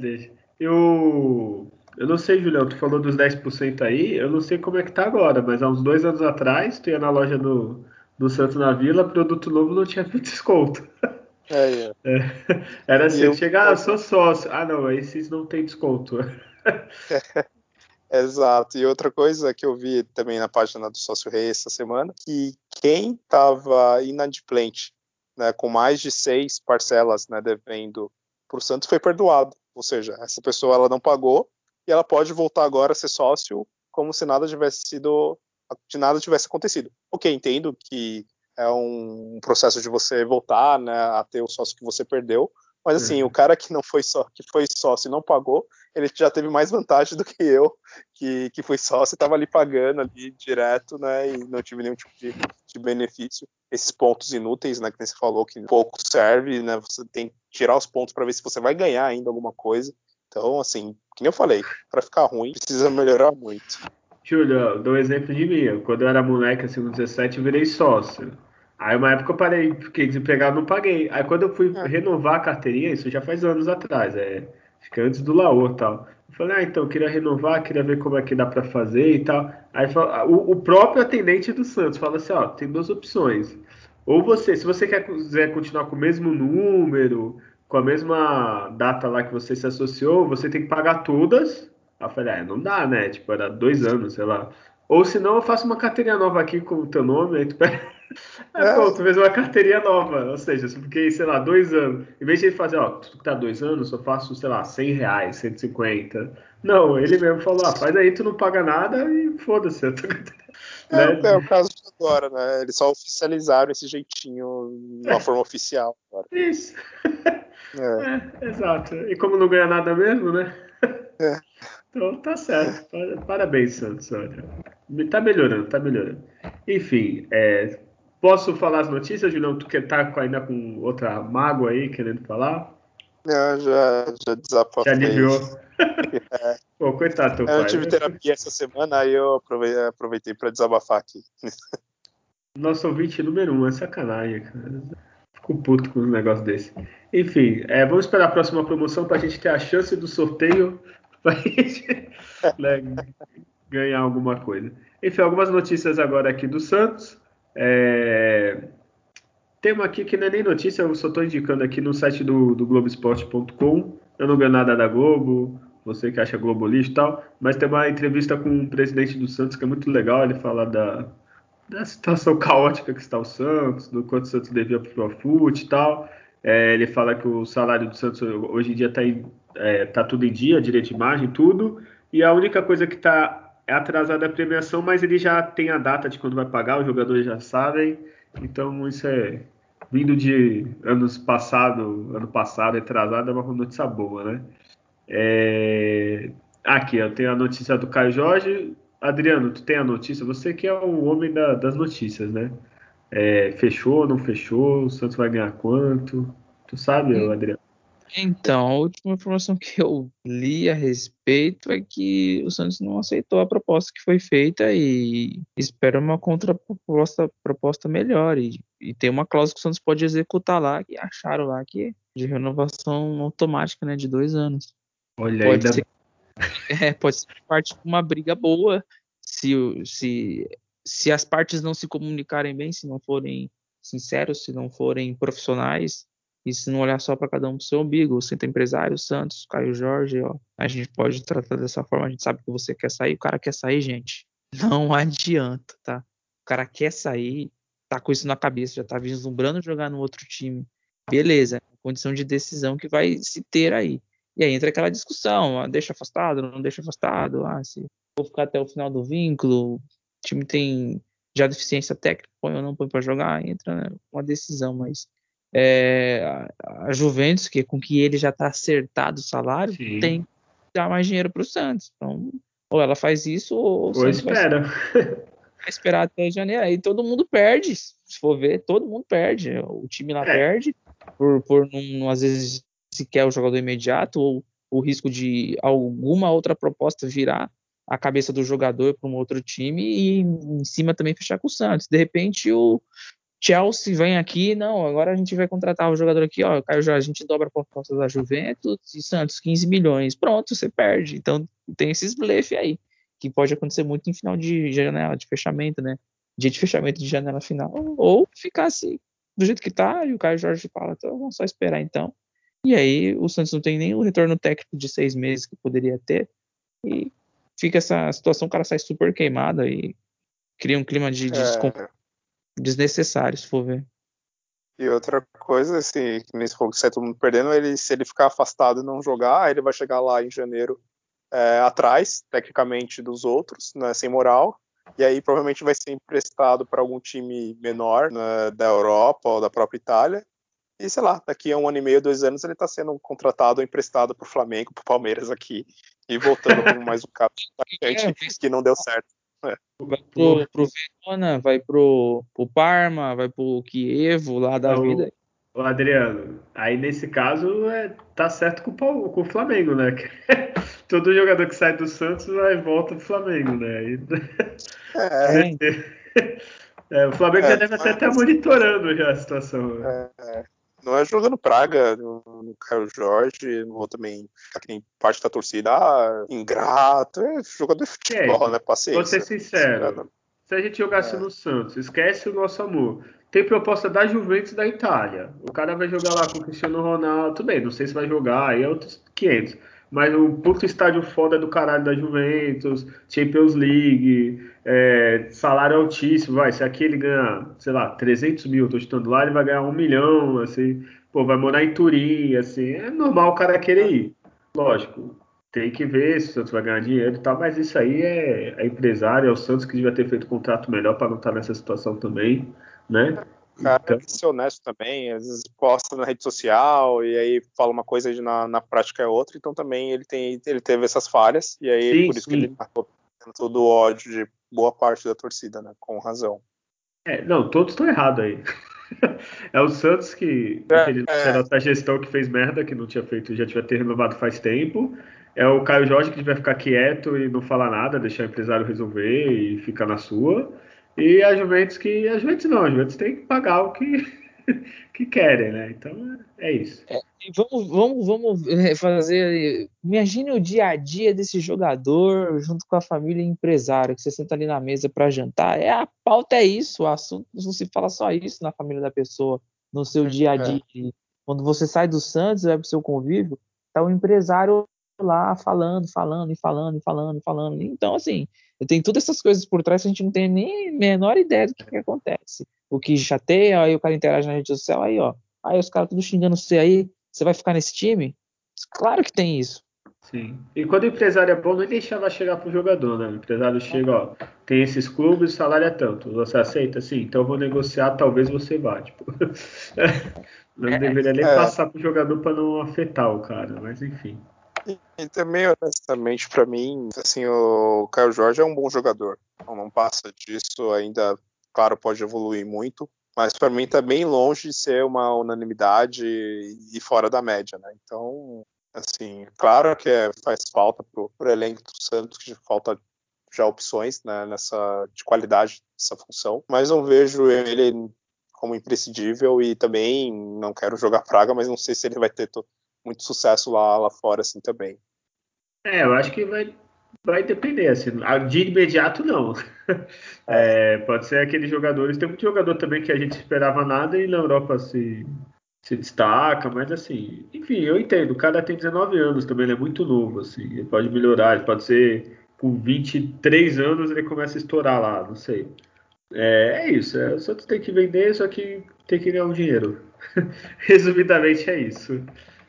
né. Eu, eu não sei, Julião, tu falou dos 10% aí, eu não sei como é que tá agora, mas há uns dois anos atrás, tu ia na loja do, do Santos na Vila, produto novo não tinha desconto. É, é. Era E assim, eu- chegar, ah, sou sócio. Ah, não, esses não tem desconto. Exato. E outra coisa que eu vi também na página do Sócio Rei essa semana, que quem estava inadimplente, né, com mais de seis parcelas né, devendo para o Santos foi perdoado. Ou seja, essa pessoa ela não pagou e ela pode voltar agora a ser sócio como se nada tivesse sido, de nada tivesse acontecido. Ok, entendo que é um processo de você voltar né, a ter o sócio que você perdeu, mas assim, Uhum. o cara que não foi só que foi sócio e não pagou, ele já teve mais vantagem do que eu, que, que fui sócio e estava ali pagando ali direto, né? E não tive nenhum tipo de, de benefício. Esses pontos inúteis, né? Que você falou, que pouco serve, né? Você tem que tirar os pontos para ver se você vai ganhar ainda alguma coisa. Então, assim, que nem eu falei, para ficar ruim, precisa melhorar muito. Júlio, dou um exemplo de mim. Quando eu era moleque, assim, com 17, eu virei sócio. Aí uma época eu parei, fiquei desempregado, não paguei. Aí quando eu fui É. renovar a carteirinha, isso já faz anos atrás, é, acho que antes do Laô e tal. Eu falei, ah, então, queria renovar, queria ver como é que dá pra fazer e tal. Aí o, o próprio atendente do Santos fala assim, ó, tem duas opções. Ou você, se você quer, quiser continuar com o mesmo número, com a mesma data lá que você se associou, você tem que pagar todas. Aí eu falei, ah, não dá, né? Tipo, era dois anos, sei lá. Ou se não, eu faço uma carteirinha nova aqui com o teu nome, aí tu pega. É, é. pronto, fez uma carteirinha nova. Ou seja, se fiquei, sei lá, dois anos. Em vez de ele fazer, ó, tu que tá dois anos, eu faço, sei lá, 100 reais, 150. Não, ele mesmo falou, ah, faz aí, tu não paga nada e foda-se. É, né? é, o caso de agora, né? Eles só oficializaram esse jeitinho de uma forma oficial. Agora. Isso. É. é. exato. E como não ganha nada mesmo, né? É. Então tá certo. Parabéns, Santos. Olha. Tá melhorando, tá melhorando. Enfim, é, posso falar as notícias, Julião? Tu que tá ainda com outra mágoa aí querendo falar? Não, já, já desapostei. Já aliviou. É. Pô, coitado teu eu pai. Eu tive terapia essa semana, aí eu aproveitei, aproveitei para desabafar aqui. Nosso ouvinte número um, é sacanagem, cara. Fico puto com um negócio desse. Enfim, é, vamos esperar a próxima promoção para a gente ter a chance do sorteio para gente né, ganhar alguma coisa. Enfim, algumas notícias agora aqui do Santos. É... Tem uma aqui que não é nem notícia, eu só estou indicando aqui no site do, do Globoesporte.com. Eu não ganho nada da Globo, você que acha Globo lixo e tal, mas tem uma entrevista com o presidente do Santos que é muito legal. Ele fala da, da situação caótica que está o Santos, do quanto o Santos devia para o Profut e tal. É, ele fala que o salário do Santos hoje em dia está é, tá tudo em dia, direito de imagem, tudo. E a única coisa que está atrasada é a premiação, mas ele já tem a data de quando vai pagar, os jogadores já sabem. Então isso é vindo de anos passado, ano passado, atrasado, é uma notícia boa, né? É... Aqui, eu tenho a notícia do Caio Jorge. Adriano, tu tem a notícia? Você que é o homem da, das notícias, né? É, fechou, não fechou? O Santos vai ganhar quanto? Tu sabe, hum. Adriano? Então, a última informação que eu li a respeito é que o Santos não aceitou a proposta que foi feita e espera uma contraproposta proposta melhor. E, e tem uma cláusula que o Santos pode executar lá, que acharam lá que é de renovação automática, né, de dois anos. Olha pode ser, é, pode ser parte de uma briga boa se, se, se as partes não se comunicarem bem, se não forem sinceros, se não forem profissionais e se não olhar só para cada um pro seu umbigo, o centro empresário, Santos, Caio Jorge, ó, a gente pode tratar dessa forma, a gente sabe que você quer sair, o cara quer sair, gente. Não adianta, tá? O cara quer sair, tá com isso na cabeça, já tá vislumbrando jogar no outro time. Beleza, condição de decisão que vai se ter aí. E aí entra aquela discussão, ah, deixa afastado, não deixa afastado, ah, se vou ficar até o final do vínculo, o time tem já deficiência técnica, põe ou não põe para jogar, entra né, uma decisão, mas é, a Juventus, que com que ele já está acertado o salário, Sim. tem que dar mais dinheiro para o Santos. Então, ou ela faz isso, ou, ou espera. Vai, vai esperar até janeiro. Aí todo mundo perde, se for ver, todo mundo perde. O time lá é. perde por, por não, às vezes, se quer o jogador imediato, ou o risco de alguma outra proposta virar a cabeça do jogador para um outro time e em cima também fechar com o Santos. De repente o, Chelsea vem aqui, não, agora a gente vai contratar o jogador aqui, ó, Caio já a gente dobra a proposta da Juventus e Santos 15 milhões. Pronto, você perde. Então tem esses blefe aí, que pode acontecer muito em final de janela de fechamento, né? Dia de fechamento de janela final. Ou ficar assim, do jeito que tá, e o Caio Jorge fala, então vamos só esperar então. E aí o Santos não tem nem o retorno técnico de seis meses que poderia ter. E fica essa situação, o cara sai super queimado e cria um clima de, de é desnecessário, se for ver. E outra coisa, assim, nesse jogo que sai todo mundo perdendo, ele, se ele ficar afastado e não jogar, ele vai chegar lá em janeiro é, atrás, tecnicamente, dos outros, né, sem moral, e aí provavelmente vai ser emprestado para algum time menor né, da Europa ou da própria Itália. E sei lá, daqui a um ano e meio, dois anos, ele está sendo contratado ou emprestado para o Flamengo, para o Palmeiras aqui, e voltando como mais um caso é, que não deu certo. É. Vai pro, pro Verona, vai pro, pro Parma, vai pro Kievo lá da vida. O Adriano, aí nesse caso é, tá certo com o, com o Flamengo, né? Todo jogador que sai do Santos vai volta pro Flamengo, né? É. é. o Flamengo já é, deve até estar tá monitorando já a situação. Né? É, não é jogando praga no, no Caio Jorge, não vou também ficar que nem parte da torcida, ah, ingrato, é jogador de futebol, é, né? Paciência. Vou ser sincero, se a gente jogasse é. no Santos, esquece o nosso amor. Tem proposta da Juventus da Itália. O cara vai jogar lá com o Cristiano Ronaldo, tudo bem, não sei se vai jogar, aí é outros 500. Mas o puto estádio foda do caralho da Juventus, Champions League, é, salário altíssimo, vai, se aqui ele ganha, sei lá, 300 mil, tô chutando lá, ele vai ganhar um milhão, assim, pô, vai morar em Turim, assim, é normal o cara querer ir, lógico, tem que ver se o Santos vai ganhar dinheiro e tal, mas isso aí é, é empresário, é o Santos que devia ter feito um contrato melhor para não estar nessa situação também, né? O cara então... tem que ser honesto também, às vezes posta na rede social e aí fala uma coisa e na, na prática é outra, então também ele, tem, ele teve essas falhas, e aí sim, por isso sim. que ele acabou tendo todo o ódio de boa parte da torcida, né? Com razão. É, não, todos estão errados aí. é o Santos que, é, aquele, é. essa gestão que fez merda, que não tinha feito, já tinha ter renovado faz tempo. É o Caio Jorge que devia ficar quieto e não falar nada, deixar o empresário resolver e ficar na sua. E a Juventus que. A Juventus não, a Juventus tem que pagar o que, que querem, né? Então é isso. É, vamos, vamos, vamos é, fazer. Imagine o dia a dia desse jogador junto com a família empresária, que você senta ali na mesa para jantar. É, a pauta é isso, o assunto não se fala só isso na família da pessoa, no seu dia a é. dia. É. Quando você sai do Santos, vai para o seu convívio, tá o empresário lá falando, falando e falando e falando e falando. Então, assim, tem todas essas coisas por trás que a gente não tem nem menor ideia do que, que acontece. O que chateia, aí o cara interage na rede social, aí, ó. Aí os caras tudo xingando você aí, você vai ficar nesse time? Claro que tem isso. Sim. E quando o empresário é bom, nem deixava chegar pro jogador, né? O empresário chega, ó, tem esses clubes, o salário é tanto. Você aceita? Sim, então eu vou negociar, talvez você vá. Tipo, não é, deveria nem é. passar pro jogador para não afetar o cara, mas enfim. E, também, honestamente, para mim, assim, o Caio Jorge é um bom jogador. Então não passa disso ainda, claro, pode evoluir muito, mas para mim tá bem longe de ser uma unanimidade e fora da média, né? Então, assim, claro que é, faz falta pro, pro elenco do Santos, que falta já opções né, nessa de qualidade dessa função, mas não vejo ele como imprescindível e também não quero jogar praga, mas não sei se ele vai ter muito sucesso lá, lá fora assim também. É, eu acho que vai, vai depender, assim, de imediato não. É, pode ser aqueles jogadores, tem muito jogador também que a gente esperava nada e na Europa se, se destaca, mas assim, enfim, eu entendo, o cara tem 19 anos também, ele é muito novo, assim, ele pode melhorar, ele pode ser com 23 anos ele começa a estourar lá, não sei. É, é isso, é, o Santos tem que vender, só que tem que ganhar um dinheiro. Resumidamente é isso.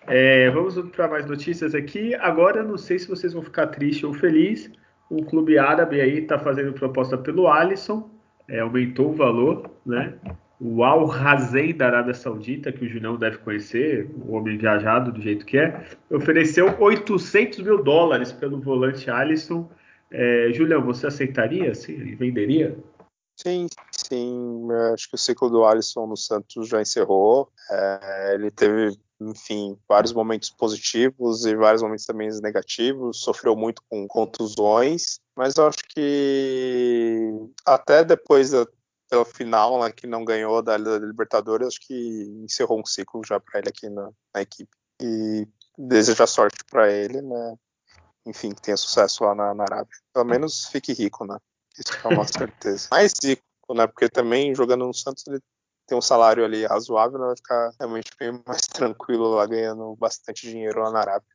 É, vamos para mais notícias aqui. Agora, não sei se vocês vão ficar tristes ou felizes. O clube árabe aí está fazendo proposta pelo Alisson, é, aumentou o valor, né? O Al Razen da Arábia Saudita, que o Julião deve conhecer, o homem viajado do jeito que é, ofereceu 800 mil dólares pelo volante Alisson. É, Julião, você aceitaria? Sim, venderia? Sim, sim. Acho que o ciclo do Alisson no Santos já encerrou. É, ele teve enfim, vários momentos positivos e vários momentos também negativos, sofreu muito com contusões, mas eu acho que até depois da pela final, né, que não ganhou da, da Libertadores, acho que encerrou um ciclo já para ele aqui na, na, equipe. E desejar sorte para ele, né? Enfim, que tenha sucesso lá na, na Arábia. Pelo menos fique rico, né? Isso é uma certeza. Mais rico, né? Porque também jogando no Santos ele tem um salário ali razoável, né, vai ficar realmente bem mais tranquilo lá, ganhando bastante dinheiro lá na Arábia.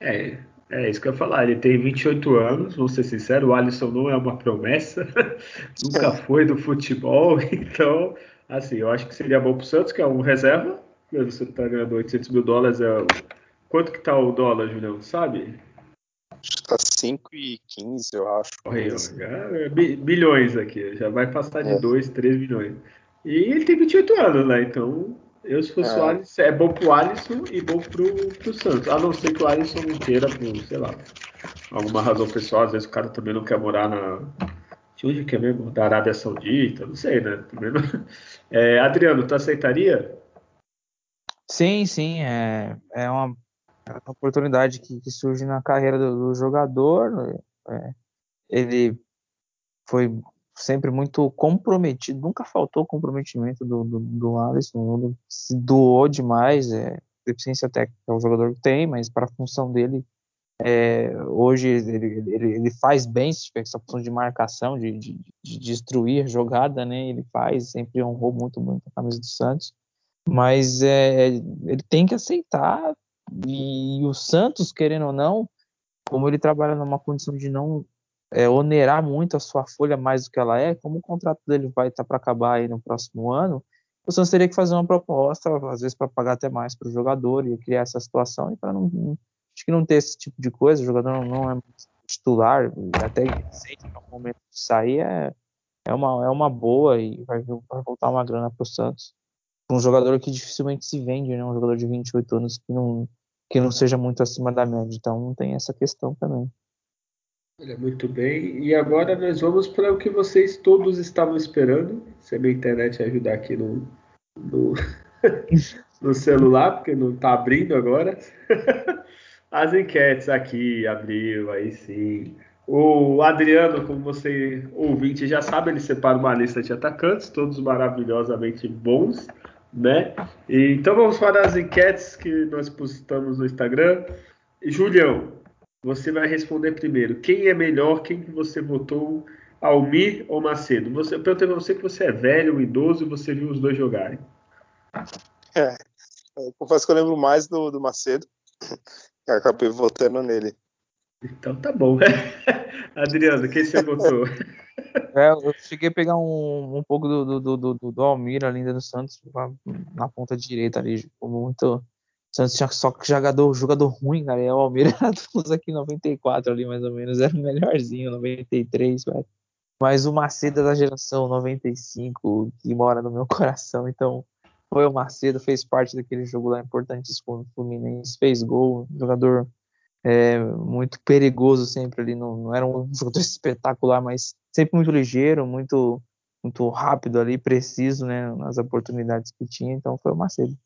É, é isso que eu ia falar. Ele tem 28 anos, vou ser sincero, o Alisson não é uma promessa, nunca foi do futebol, então, assim, eu acho que seria bom pro Santos, que é um reserva. Você tá ganhando 800 mil dólares, é... quanto que tá o dólar, Julião, sabe? Acho que tá 5,15, eu acho. Olha, é, bilhões aqui, já vai passar de é. 2, 3 bilhões. E ele tem 28 anos, né? Então, eu se fosse é. o Alisson, é bom pro Alisson e bom pro, pro Santos. A não ser que o Alisson não queira, por, sei lá, alguma razão pessoal, às vezes o cara também não quer morar na. De onde que é mesmo? Da Arábia Saudita, não sei, né? Também não... é, Adriano, tu aceitaria? Sim, sim, é, é uma, uma oportunidade que, que, surge na carreira do, do jogador. É, ele foi sempre muito comprometido, nunca faltou comprometimento do, do, do Alisson, se doou demais, é, deficiência técnica o jogador tem, mas para a função dele, é, hoje ele, ele, ele, faz bem essa função de marcação, de, de, de, destruir jogada, né, ele faz, sempre honrou muito, muito a camisa do Santos, mas é, ele tem que aceitar E, e o Santos, querendo ou não, como ele trabalha numa condição de não é, onerar muito a sua folha mais do que ela é, como o contrato dele vai estar tá para acabar aí no próximo ano, o Santos teria que fazer uma proposta, às vezes para pagar até mais para o jogador e criar essa situação e para não, não, acho que não ter esse tipo de coisa, o jogador não, não é titular, até sente no momento de sair é, é uma, é uma boa e vai, vai voltar uma grana para o Santos. Um jogador que dificilmente se vende, né? Um jogador de 28 anos que não, que não seja muito acima da média. Então tem essa questão também. Olha, muito bem. E agora nós vamos para o que vocês todos estavam esperando. Se a minha internet ajudar aqui no, no, no celular, porque não está abrindo agora. As enquetes aqui, abriu, aí sim. O Adriano, como você ouvinte já sabe, ele separa uma lista de atacantes, todos maravilhosamente bons, né? E, então vamos para as enquetes que nós postamos no Instagram. Julião, você vai responder primeiro. Quem é melhor? Quem que você votou? Almir ou Macedo? Você, eu perguntei pra você que você é velho, idoso, e você viu os dois jogarem. É, eu confesso que eu lembro mais do, do Macedo. Eu acabei votando nele. Então tá bom. Adriano, quem você votou? É, eu cheguei a pegar um, um pouco do, do, do, do, do Almir ali do Santos na ponta direita ali, como muito Santos tinha só que jogador, jogador ruim, cara. E o Almeida era todos aqui 94 ali, mais ou menos. Era o melhorzinho, 93, velho. Mas o Macedo é da geração 95, que mora no meu coração. Então, foi o Macedo, fez parte daquele jogo lá importante com o Fluminense, fez gol, jogador é, muito perigoso sempre ali. Não, não era um jogador espetacular, mas sempre muito ligeiro, muito, muito rápido ali, preciso, né, nas oportunidades que tinha. Então, foi o Macedo.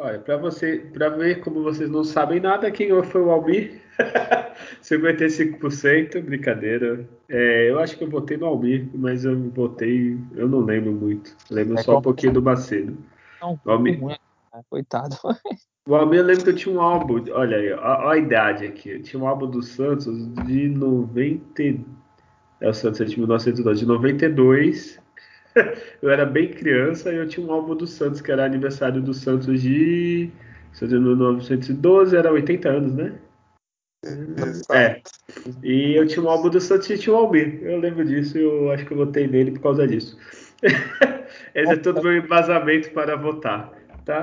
Olha, para você, para ver como vocês não sabem nada, quem foi o Almir? 55%, brincadeira. É, eu acho que eu votei no Almir, mas eu votei, eu não lembro muito. lembro é só um pouquinho do Macedo. Não, o Almir, ruim, né? coitado. O Almir, eu lembro que eu tinha um álbum, olha aí, ó, a idade aqui. Eu tinha um álbum do Santos de 90. É o Santos é de 1902, de 92 eu era bem criança e eu tinha um álbum do Santos, que era aniversário do Santos de. Se eu 1912, era 80 anos, né? É. E eu tinha um álbum do Santos e tinha o Almir. Eu lembro disso e eu acho que eu votei nele por causa disso. Esse é todo meu embasamento para votar. Tá?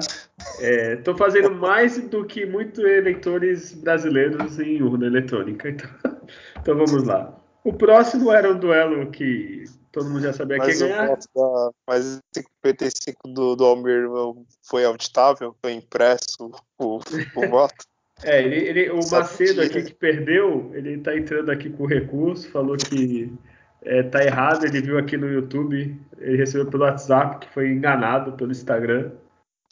Estou é, fazendo mais do que muitos eleitores brasileiros em urna eletrônica. Então, então vamos lá. O próximo era um duelo que Todo mundo já sabia mas quem ganhar. Da, mas 55 do, do Almir foi auditável? Foi impresso o, o voto? É, ele, ele, o Macedo aqui que perdeu, ele tá entrando aqui com recurso, falou que é, tá errado, ele viu aqui no YouTube, ele recebeu pelo WhatsApp que foi enganado pelo Instagram.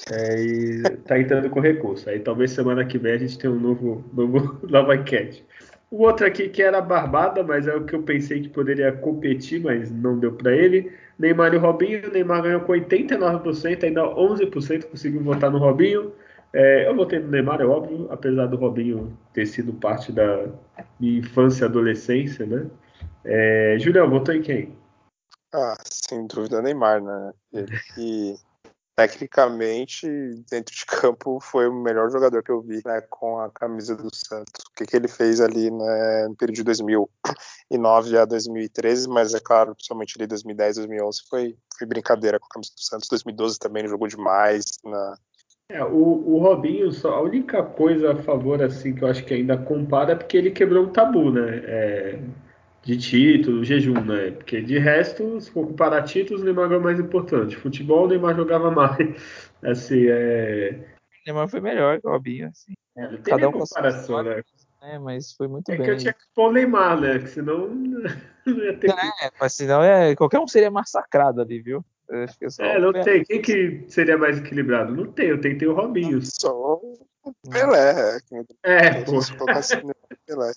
É, e tá entrando com recurso. Aí talvez semana que vem a gente tenha um novo, novo nova enquete. O outro aqui que era barbada, mas é o que eu pensei que poderia competir, mas não deu para ele. Neymar e Robinho. Neymar ganhou com 89%, ainda 11% conseguiu votar no Robinho. É, eu votei no Neymar, é óbvio, apesar do Robinho ter sido parte da minha infância e adolescência, né? É, Julião, votou em quem? Ah, sem dúvida Neymar, né? Ele tecnicamente, dentro de campo, foi o melhor jogador que eu vi né, com a camisa do Santos. O que, que ele fez ali né, no período de 2009 a 2013, mas é claro, principalmente ali 2010, 2011, foi, foi brincadeira com a camisa do Santos. 2012 também jogou demais. Na... É, o, o Robinho, só, a única coisa a favor assim que eu acho que ainda compara é porque ele quebrou um tabu, né? É de título, jejum, né? Porque de resto, se for comparar títulos, o Neymar é mais importante. Futebol, o Neymar jogava mais. Assim, é... O Neymar foi melhor que o Robinho, assim. É, não tem Cada um comparação, né? É, mas foi muito é bem. É que eu tinha que pôr o Neymar, né? Que senão não ia ter. É, mas senão é, qualquer um seria massacrado ali, viu? é, não tem. Quem que seria mais equilibrado? Não tem, eu tentei o Robinho. Só o Pelé. É, pô. Pelé.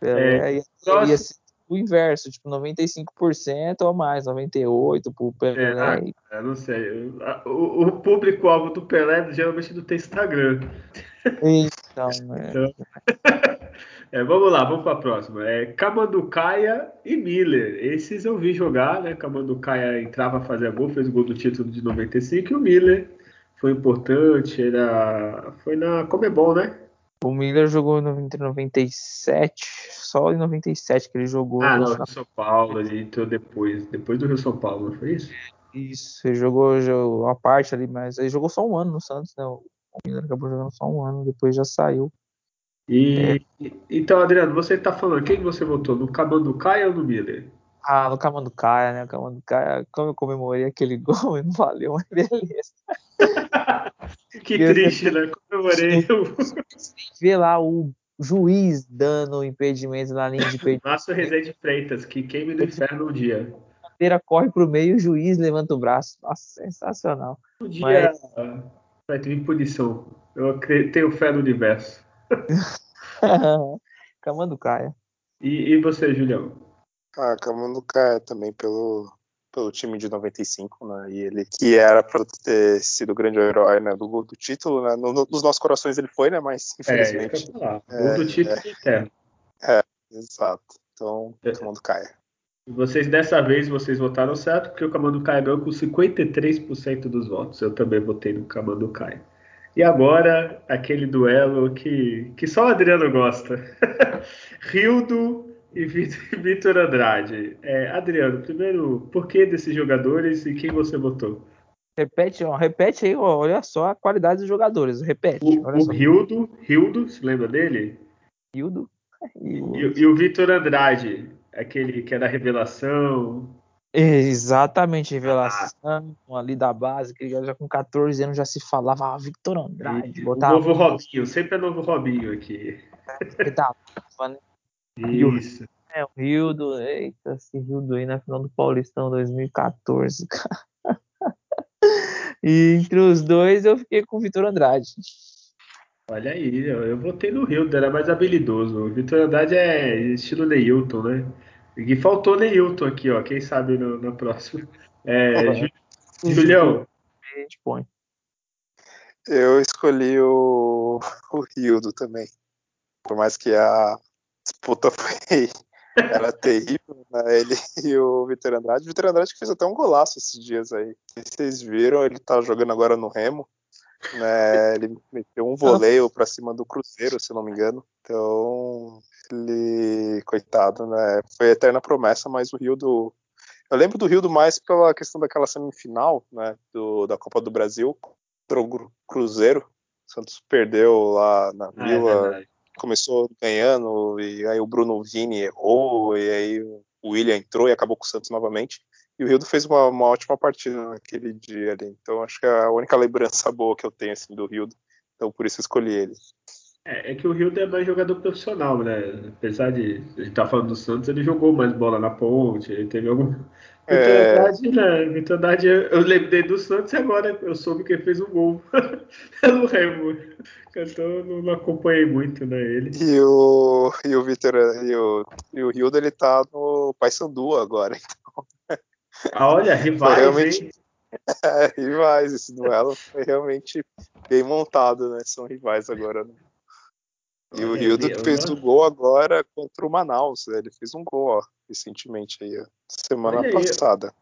Pelé é, ia, ia, o inverso, tipo 95% ou mais, 98% pro Pelé. É, ah, eu não sei. O, o público-alvo do Pelé geralmente não tem Instagram. Então, né? então é, vamos lá, vamos para a próxima. É Camanducaia e Miller. Esses eu vi jogar, né? Camanducaia entrava a fazer gol, fez o gol do título de 95 e o Miller foi importante, era foi na Comebol, né? O Miller jogou entre 97, só em 97 que ele jogou. Ah, não, Rio São Paulo, ele entrou depois, depois do Rio São Paulo, não foi isso? Isso, ele jogou, jogou uma parte ali, mas ele jogou só um ano no Santos, né? O Miller acabou jogando só um ano, depois já saiu. E é. então, Adriano, você tá falando, quem você votou? No Camanducaia ou no Miller? Ah, no Camanducaia, né? O Camanducaia, como eu comemorei aquele gol, não valeu, mas beleza. que triste, né? Comemorei. Vê lá o juiz dando impedimento na linha de impedimento. Márcio Rezende Freitas, que queime no inferno um dia. A bandeira corre pro meio, o juiz levanta o braço. Nossa, sensacional. Um dia Mas... vai ter punição. Eu tenho fé no universo. Camanducaia. E, e você, Julião? Ah, Camanducaia também pelo, pelo time de 95, né? E ele que era para ter sido o grande herói né, do, do título, né? No, nos nossos corações ele foi, né? Mas infelizmente. É, é, do título é, é, exato. Então, é. Camanducaia. Vocês dessa vez vocês votaram certo, porque o Camanducaia ganhou com 53% dos votos. Eu também votei no Camanducaia. E agora, aquele duelo que, que só o Adriano gosta. Rildo e Vitor Andrade. É, Adriano, primeiro, por que desses jogadores e quem você votou? Repete, ó, repete aí, ó, olha só a qualidade dos jogadores. Repete. O, o Rildo, Rildo, se lembra dele? Rildo. E, e, o Vitor Andrade, aquele que é da revelação, Exatamente, revelação ah. ali da base, que já com 14 anos já se falava, ah, Victor Andrade. E, botava... O novo Robinho, sempre é novo Robinho aqui. É, né? Isso. É, o Rildo, eita, esse Rildo aí na final do Paulistão 2014, cara. E entre os dois eu fiquei com o Vitor Andrade. Olha aí, eu, eu votei no Rildo, era mais habilidoso. O Vitor Andrade é estilo Neilton, né? E faltou Neilton aqui, ó. Quem sabe no, no próximo. É, Ju, Julião. Eu escolhi o, o Rildo também. Por mais que a disputa foi era terrível, né? Ele e o Vitor Andrade. O Vitor Andrade que fez até um golaço esses dias aí. Vocês viram, ele tá jogando agora no Remo. Né? Ele meteu um voleio para cima do Cruzeiro, se não me engano. Então, ele, coitado, né? Foi eterna promessa, mas o Rio do. Eu lembro do Rio do mais pela questão daquela semifinal, né? Do, da Copa do Brasil contra o Cruzeiro. O Santos perdeu lá na ah, é Vila, é começou ganhando, e aí o Bruno Vini errou, e aí o William entrou e acabou com o Santos novamente. E o Rildo fez uma, uma, ótima partida naquele dia ali. Então acho que é a única lembrança boa que eu tenho assim, do Rildo. Então por isso escolhi ele. É, é que o Rildo é mais jogador profissional, né? Apesar de a gente estar tá falando do Santos, ele jogou mais bola na ponte, ele teve algum. É... Verdade, né? Verdade, eu lembrei do Santos e agora eu soube que ele fez um gol no Remo. Então não, não acompanhei muito, né? Ele. E o, e o Vitor e o, e o ele tá no Paysandu agora, então. Ah, olha, rivais, realmente... É, rivais, esse duelo foi realmente bem montado, né? São rivais agora. Né? E o Rildo fez o gol agora contra o Manaus. Né? Ele fez um gol, ó, recentemente aí, semana aí, passada.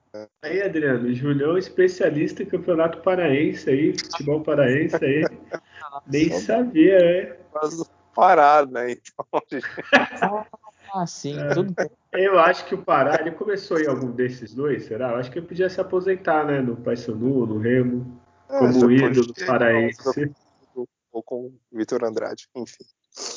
Aí, Adriano, Julião especialista em campeonato paraense aí, futebol paraense aí. Nem sabia, né? Mas parar, né? Então, ah, sim, é. tudo bem. Eu acho que o Pará, ele começou em algum desses dois, será? Eu acho que ele podia se aposentar, né? No Paysandu, no Remo, é, como ídolo paraense. Ou com o Vitor Andrade, enfim.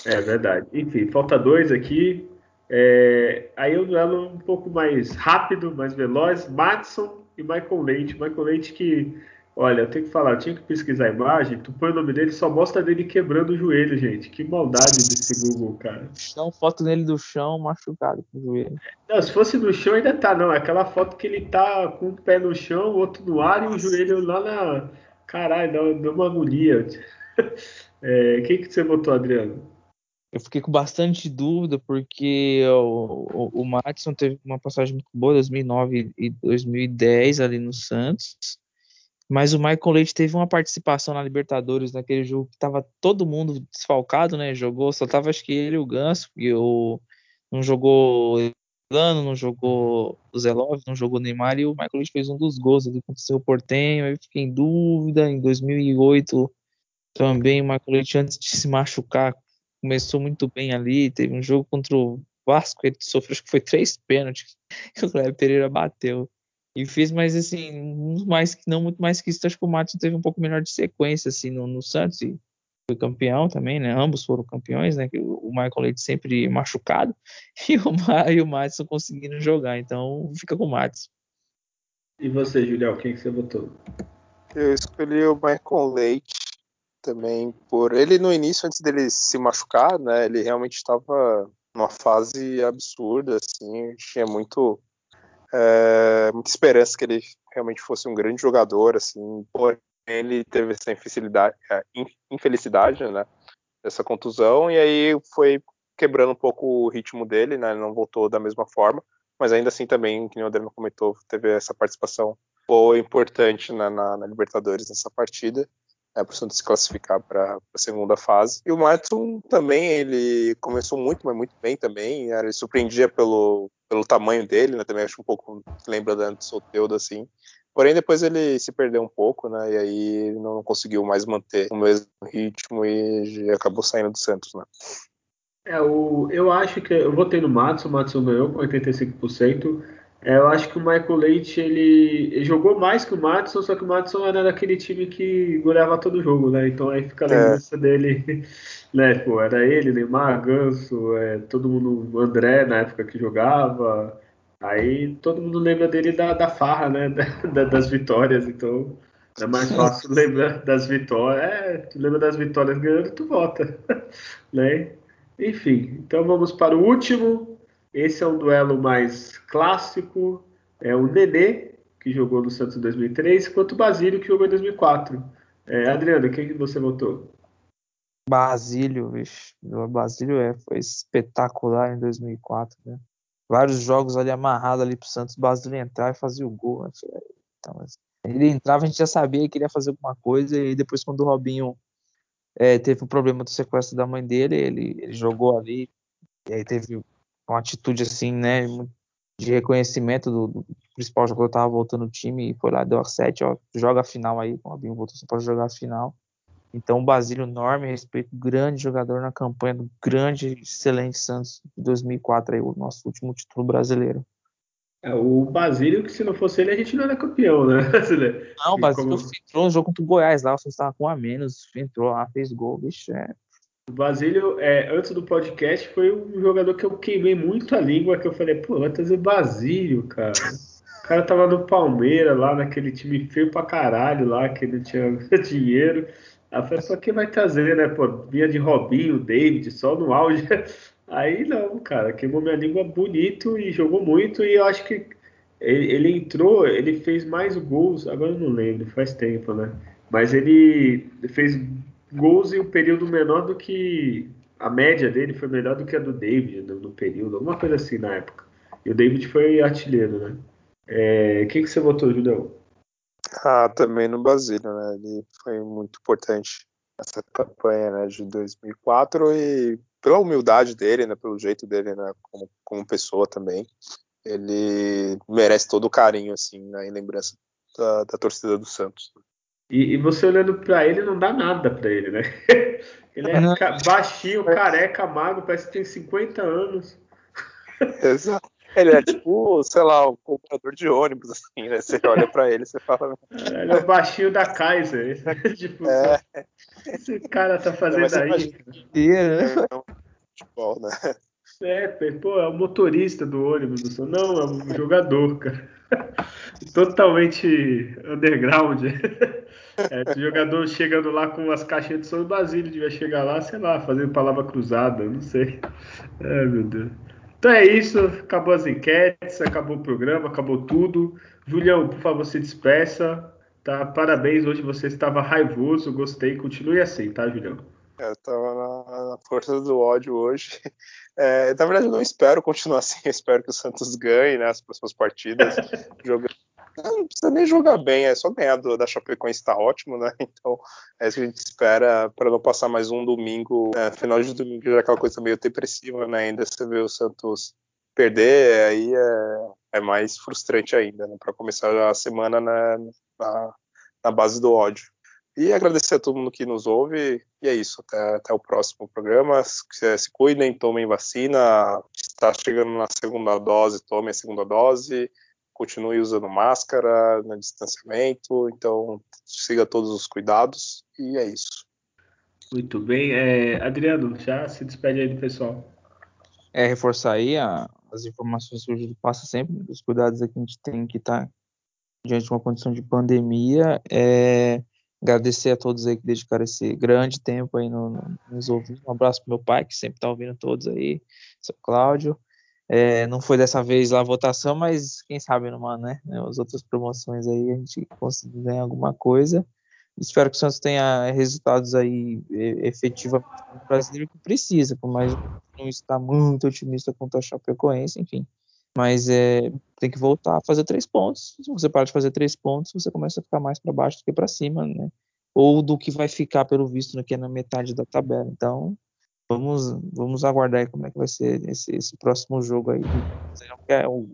É verdade. Enfim, falta dois aqui. É, aí o duelo um pouco mais rápido, mais veloz. Madison e Michael Leite. Michael Leite que Olha, eu tenho que falar, eu tinha que pesquisar a imagem, tu põe o nome dele, só mostra dele quebrando o joelho, gente. Que maldade desse Google, cara. Dá foto dele do chão, machucado com o joelho. Não, se fosse no chão ainda tá, não. É aquela foto que ele tá com um pé no chão, o outro no ar Nossa. e o joelho lá na. Caralho, dá uma agonia. É, quem que você botou, Adriano? Eu fiquei com bastante dúvida, porque o, o, o teve uma passagem muito boa, 2009 e 2010 ali no Santos. Mas o Michael Leite teve uma participação na Libertadores naquele jogo que tava todo mundo desfalcado, né? Jogou, só tava acho que ele e o Ganso, e o não jogou Lano, não jogou o Zelov, não jogou Neymar, e o Michael Leite fez um dos gols ali contra o Portenho, aí fiquei em dúvida, em 2008 também o Michael Leite antes de se machucar começou muito bem ali, teve um jogo contra o Vasco, ele sofreu, acho que foi três pênaltis que o Cleber Pereira bateu. E fez, mas assim, mais, não muito mais que isso, acho que o Matos teve um pouco melhor de sequência, assim, no, no Santos, e foi campeão também, né? Ambos foram campeões, né? O Michael Leite sempre machucado e o, e o Madison conseguindo jogar, então fica com o Madison. E você, Julião, quem que você votou? Eu escolhi o Michael Leite também por ele no início antes dele se machucar, né? Ele realmente estava numa fase absurda, assim, tinha muito é, muita esperança que ele realmente fosse um grande jogador, assim, porém ele teve essa infelicidade, é, infelicidade, né? Essa contusão e aí foi quebrando um pouco o ritmo dele, né? Ele não voltou da mesma forma, mas ainda assim também, que o Adriano comentou, teve essa participação boa, importante na, na, na Libertadores nessa partida é, para o Santos se classificar para a segunda fase. E o Martin também, ele começou muito, mas muito bem também. Ele surpreendia pelo, pelo tamanho dele, né? Também acho um pouco, lembra da Soteudo, assim. Porém, depois ele se perdeu um pouco, né? E aí não conseguiu mais manter o mesmo ritmo e acabou saindo do Santos, né? É, o, eu acho que eu votei no Matos, o Matos ganhou com 85%. É, eu acho que o Michael Leite ele, ele, jogou mais que o Madison, só que o Madison era daquele time que goleava todo jogo, né? Então aí fica a é. lembrança é. dele, né? Pô, era ele, Neymar, Ganso, é, todo mundo, o André na época que jogava. Aí todo mundo lembra dele da, da farra, né? Da, das vitórias, então é mais fácil lembrar das vitórias. É, tu lembra das vitórias ganhando, tu vota, né? Enfim, então vamos para o último esse é um duelo mais clássico. É o Nenê, que jogou no Santos em 2003, quanto o Basílio, que jogou em 2004. É, Adriano, quem você votou? Basílio, vixe. O Basílio é, foi espetacular em 2004, né? Vários jogos ali amarrado ali pro Santos, Basílio entrar e fazer o gol. Então, ele entrava, a gente já sabia que ele ia fazer alguma coisa, e depois quando o Robinho é, teve o problema do sequestro da mãe dele, ele, ele jogou ali, e aí teve uma atitude assim, né, de reconhecimento do, do principal jogador tava voltando o time e foi lá, deu a 7, ó, joga a final aí, o Robinho voltou só para jogar a final. Então, o Basílio, enorme respeito, grande jogador na campanha do grande, excelente Santos de 2004, aí, o nosso último título brasileiro. É, o Basílio, que se não fosse ele, a gente não era campeão, né? Não, o Basílio como... entrou no jogo contra o Goiás lá, você estava com um a menos, entrou lá, fez gol, bicho, é o Basílio, é, antes do podcast, foi um jogador que eu queimei muito a língua, que eu falei, pô, vai trazer Basílio, cara. O cara tava no Palmeiras, lá naquele time feio pra caralho, lá, que não tinha dinheiro. Aí eu falei, pra que vai trazer, né? Pô, vinha de Robinho, David, só no auge. Aí não, cara, queimou minha língua bonito e jogou muito. E eu acho que ele, ele entrou, ele fez mais gols, agora eu não lembro, faz tempo, né? Mas ele fez gols em um período menor do que. A média dele foi melhor do que a do David no, no período, alguma coisa assim na época. E o David foi artilheiro, né? É, quem que você votou, Julião? Ah, também no Basílio, né? Ele foi muito importante nessa campanha né, de 2004 e pela humildade dele, né, pelo jeito dele, né, como, como pessoa também, ele merece todo o carinho, assim, né, em lembrança da, da torcida do Santos. E, e, você olhando para ele, não dá nada para ele, né? Ele é ca baixinho, careca, magro, parece que tem 50 anos. Exato. Ele é tipo, sei lá, um comprador de ônibus, assim, né? Você olha pra ele e fala. Ele é o baixinho da Kaiser. tipo, é. esse cara tá fazendo aí. Imagina, é, futebol, né? É, pô, é o motorista do ônibus. Não, é um jogador, cara. Totalmente underground. É, jogador chegando lá com as caixinhas de São Basílio, devia chegar lá, sei lá, fazendo palavra cruzada, não sei. Ai, meu Deus. Então é isso, acabou as enquetes, acabou o programa, acabou tudo. Julião, por favor, se despeça. Tá? Parabéns, hoje você estava raivoso, gostei, continue assim, tá, Julião? É, eu tava na, na força do ódio hoje. É, na verdade, eu não espero continuar assim. Eu espero que o Santos ganhe né, as próximas partidas. jogando não precisa nem jogar bem, é só ganhar do, da Chapecoense está ótimo, né? Então é isso que a gente espera para não passar mais um domingo, né? final de domingo já é aquela coisa meio depressiva, né? Ainda você vê o Santos perder, aí é, é mais frustrante ainda, né? Para começar a semana na, na, na, base do ódio. E agradecer a todo mundo que nos ouve. E é isso. Até, até o próximo programa. Se, se cuidem, tomem vacina. Está chegando na segunda dose, tomem a segunda dose. Continue usando máscara, no distanciamento. Então, siga todos os cuidados. E é isso. Muito bem. É, Adriano, já se despede aí do pessoal. É, reforçar aí a, as informações que o Júlio passa sempre, os cuidados que a gente tem que estar tá diante de uma condição de pandemia. É, agradecer a todos aí que dedicaram esse grande tempo aí no, no, nos ouvindo. Um abraço pro meu pai, que sempre está ouvindo todos aí, seu Cláudio. É, não foi dessa vez lá a votação, mas quem sabe numa, né? As outras promoções aí a gente conseguir ganhar alguma coisa. Espero que o Santos tenha resultados aí efetivamente no brasileiro que precisa, por mais não estar muito otimista quanto a Chapecoense, enfim. Mas é, tem que voltar a fazer três pontos. Se você para de fazer três pontos, você começa a ficar mais para baixo do que para cima, né? Ou do que vai ficar, pelo visto, aqui na metade da tabela. Então, vamos, vamos aguardar aí como é que vai ser esse, esse próximo jogo aí. É o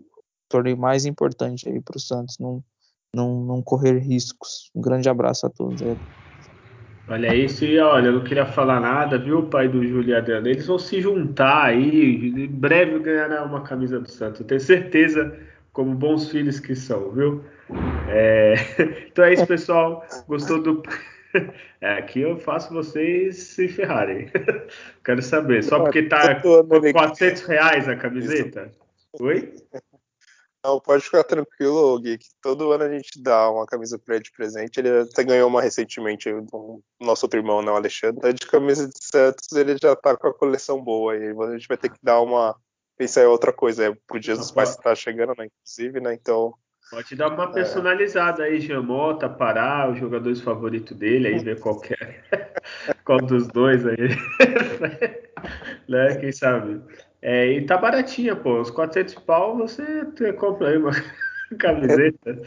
torneio mais importante aí para o Santos não, não, não correr riscos. Um grande abraço a todos. Aí. Olha isso, e olha, eu não queria falar nada, viu, pai do Júlio e Adriano? Eles vão se juntar aí, em breve ganhará uma camisa do Santos. Eu tenho certeza, como bons filhos que são, viu? É... Então é isso, pessoal. Gostou do. É, aqui eu faço vocês se ferrarem. Quero saber. Só porque tá por 400 reais a camiseta? Oi? Não, pode ficar tranquilo, Gui, que todo ano a gente dá uma camisa pra ele de presente. Ele até ganhou uma recentemente do nosso outro irmão, né, o Alexandre. Então, de camisa de Santos, ele já tá com a coleção boa. E a gente vai ter que dar uma. Pensar em outra coisa. É pro Dia dos Pais que tá chegando, né? Inclusive, né? Então. Pode dar uma é. personalizada é. aí, Jamota, Pará, os jogadores favoritos dele, aí ver qualquer. qual dos dois aí. né? Quem sabe? É, e tá baratinha, pô. Os 400 pau você compra aí uma camiseta.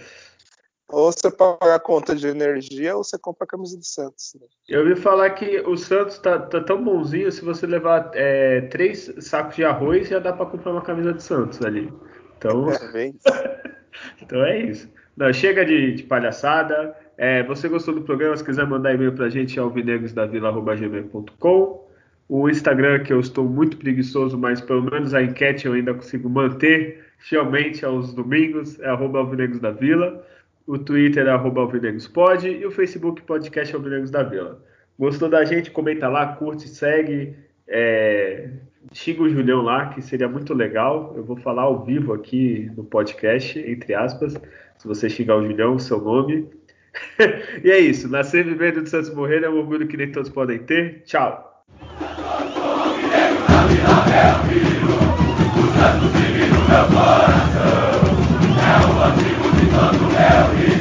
Ou você paga a conta de energia ou você compra a camisa do Santos. Né? Eu ouvi falar que o Santos tá, tá tão bonzinho, se você levar é, três sacos de arroz, já dá para comprar uma camisa do Santos ali. Então é, então é isso. Não, chega de, de palhaçada. É, você gostou do programa? Se quiser mandar e-mail pra gente, é alvinegrosdavila.gmail.com o Instagram, que eu estou muito preguiçoso, mas pelo menos a enquete eu ainda consigo manter fielmente aos domingos, é arroba Alvinegos da Vila. O Twitter é arroba Alvinegospod e o Facebook Podcast Alvinegos da Vila. Gostou da gente? Comenta lá, curte, segue. É... Xinga o Julião lá, que seria muito legal. Eu vou falar ao vivo aqui no podcast, entre aspas. Se você xingar o Julião, seu nome. e é isso. Nascer vivendo de Santos morrer é um orgulho que nem todos podem ter. Tchau santo vive no meu coração. É o antigo de todo meu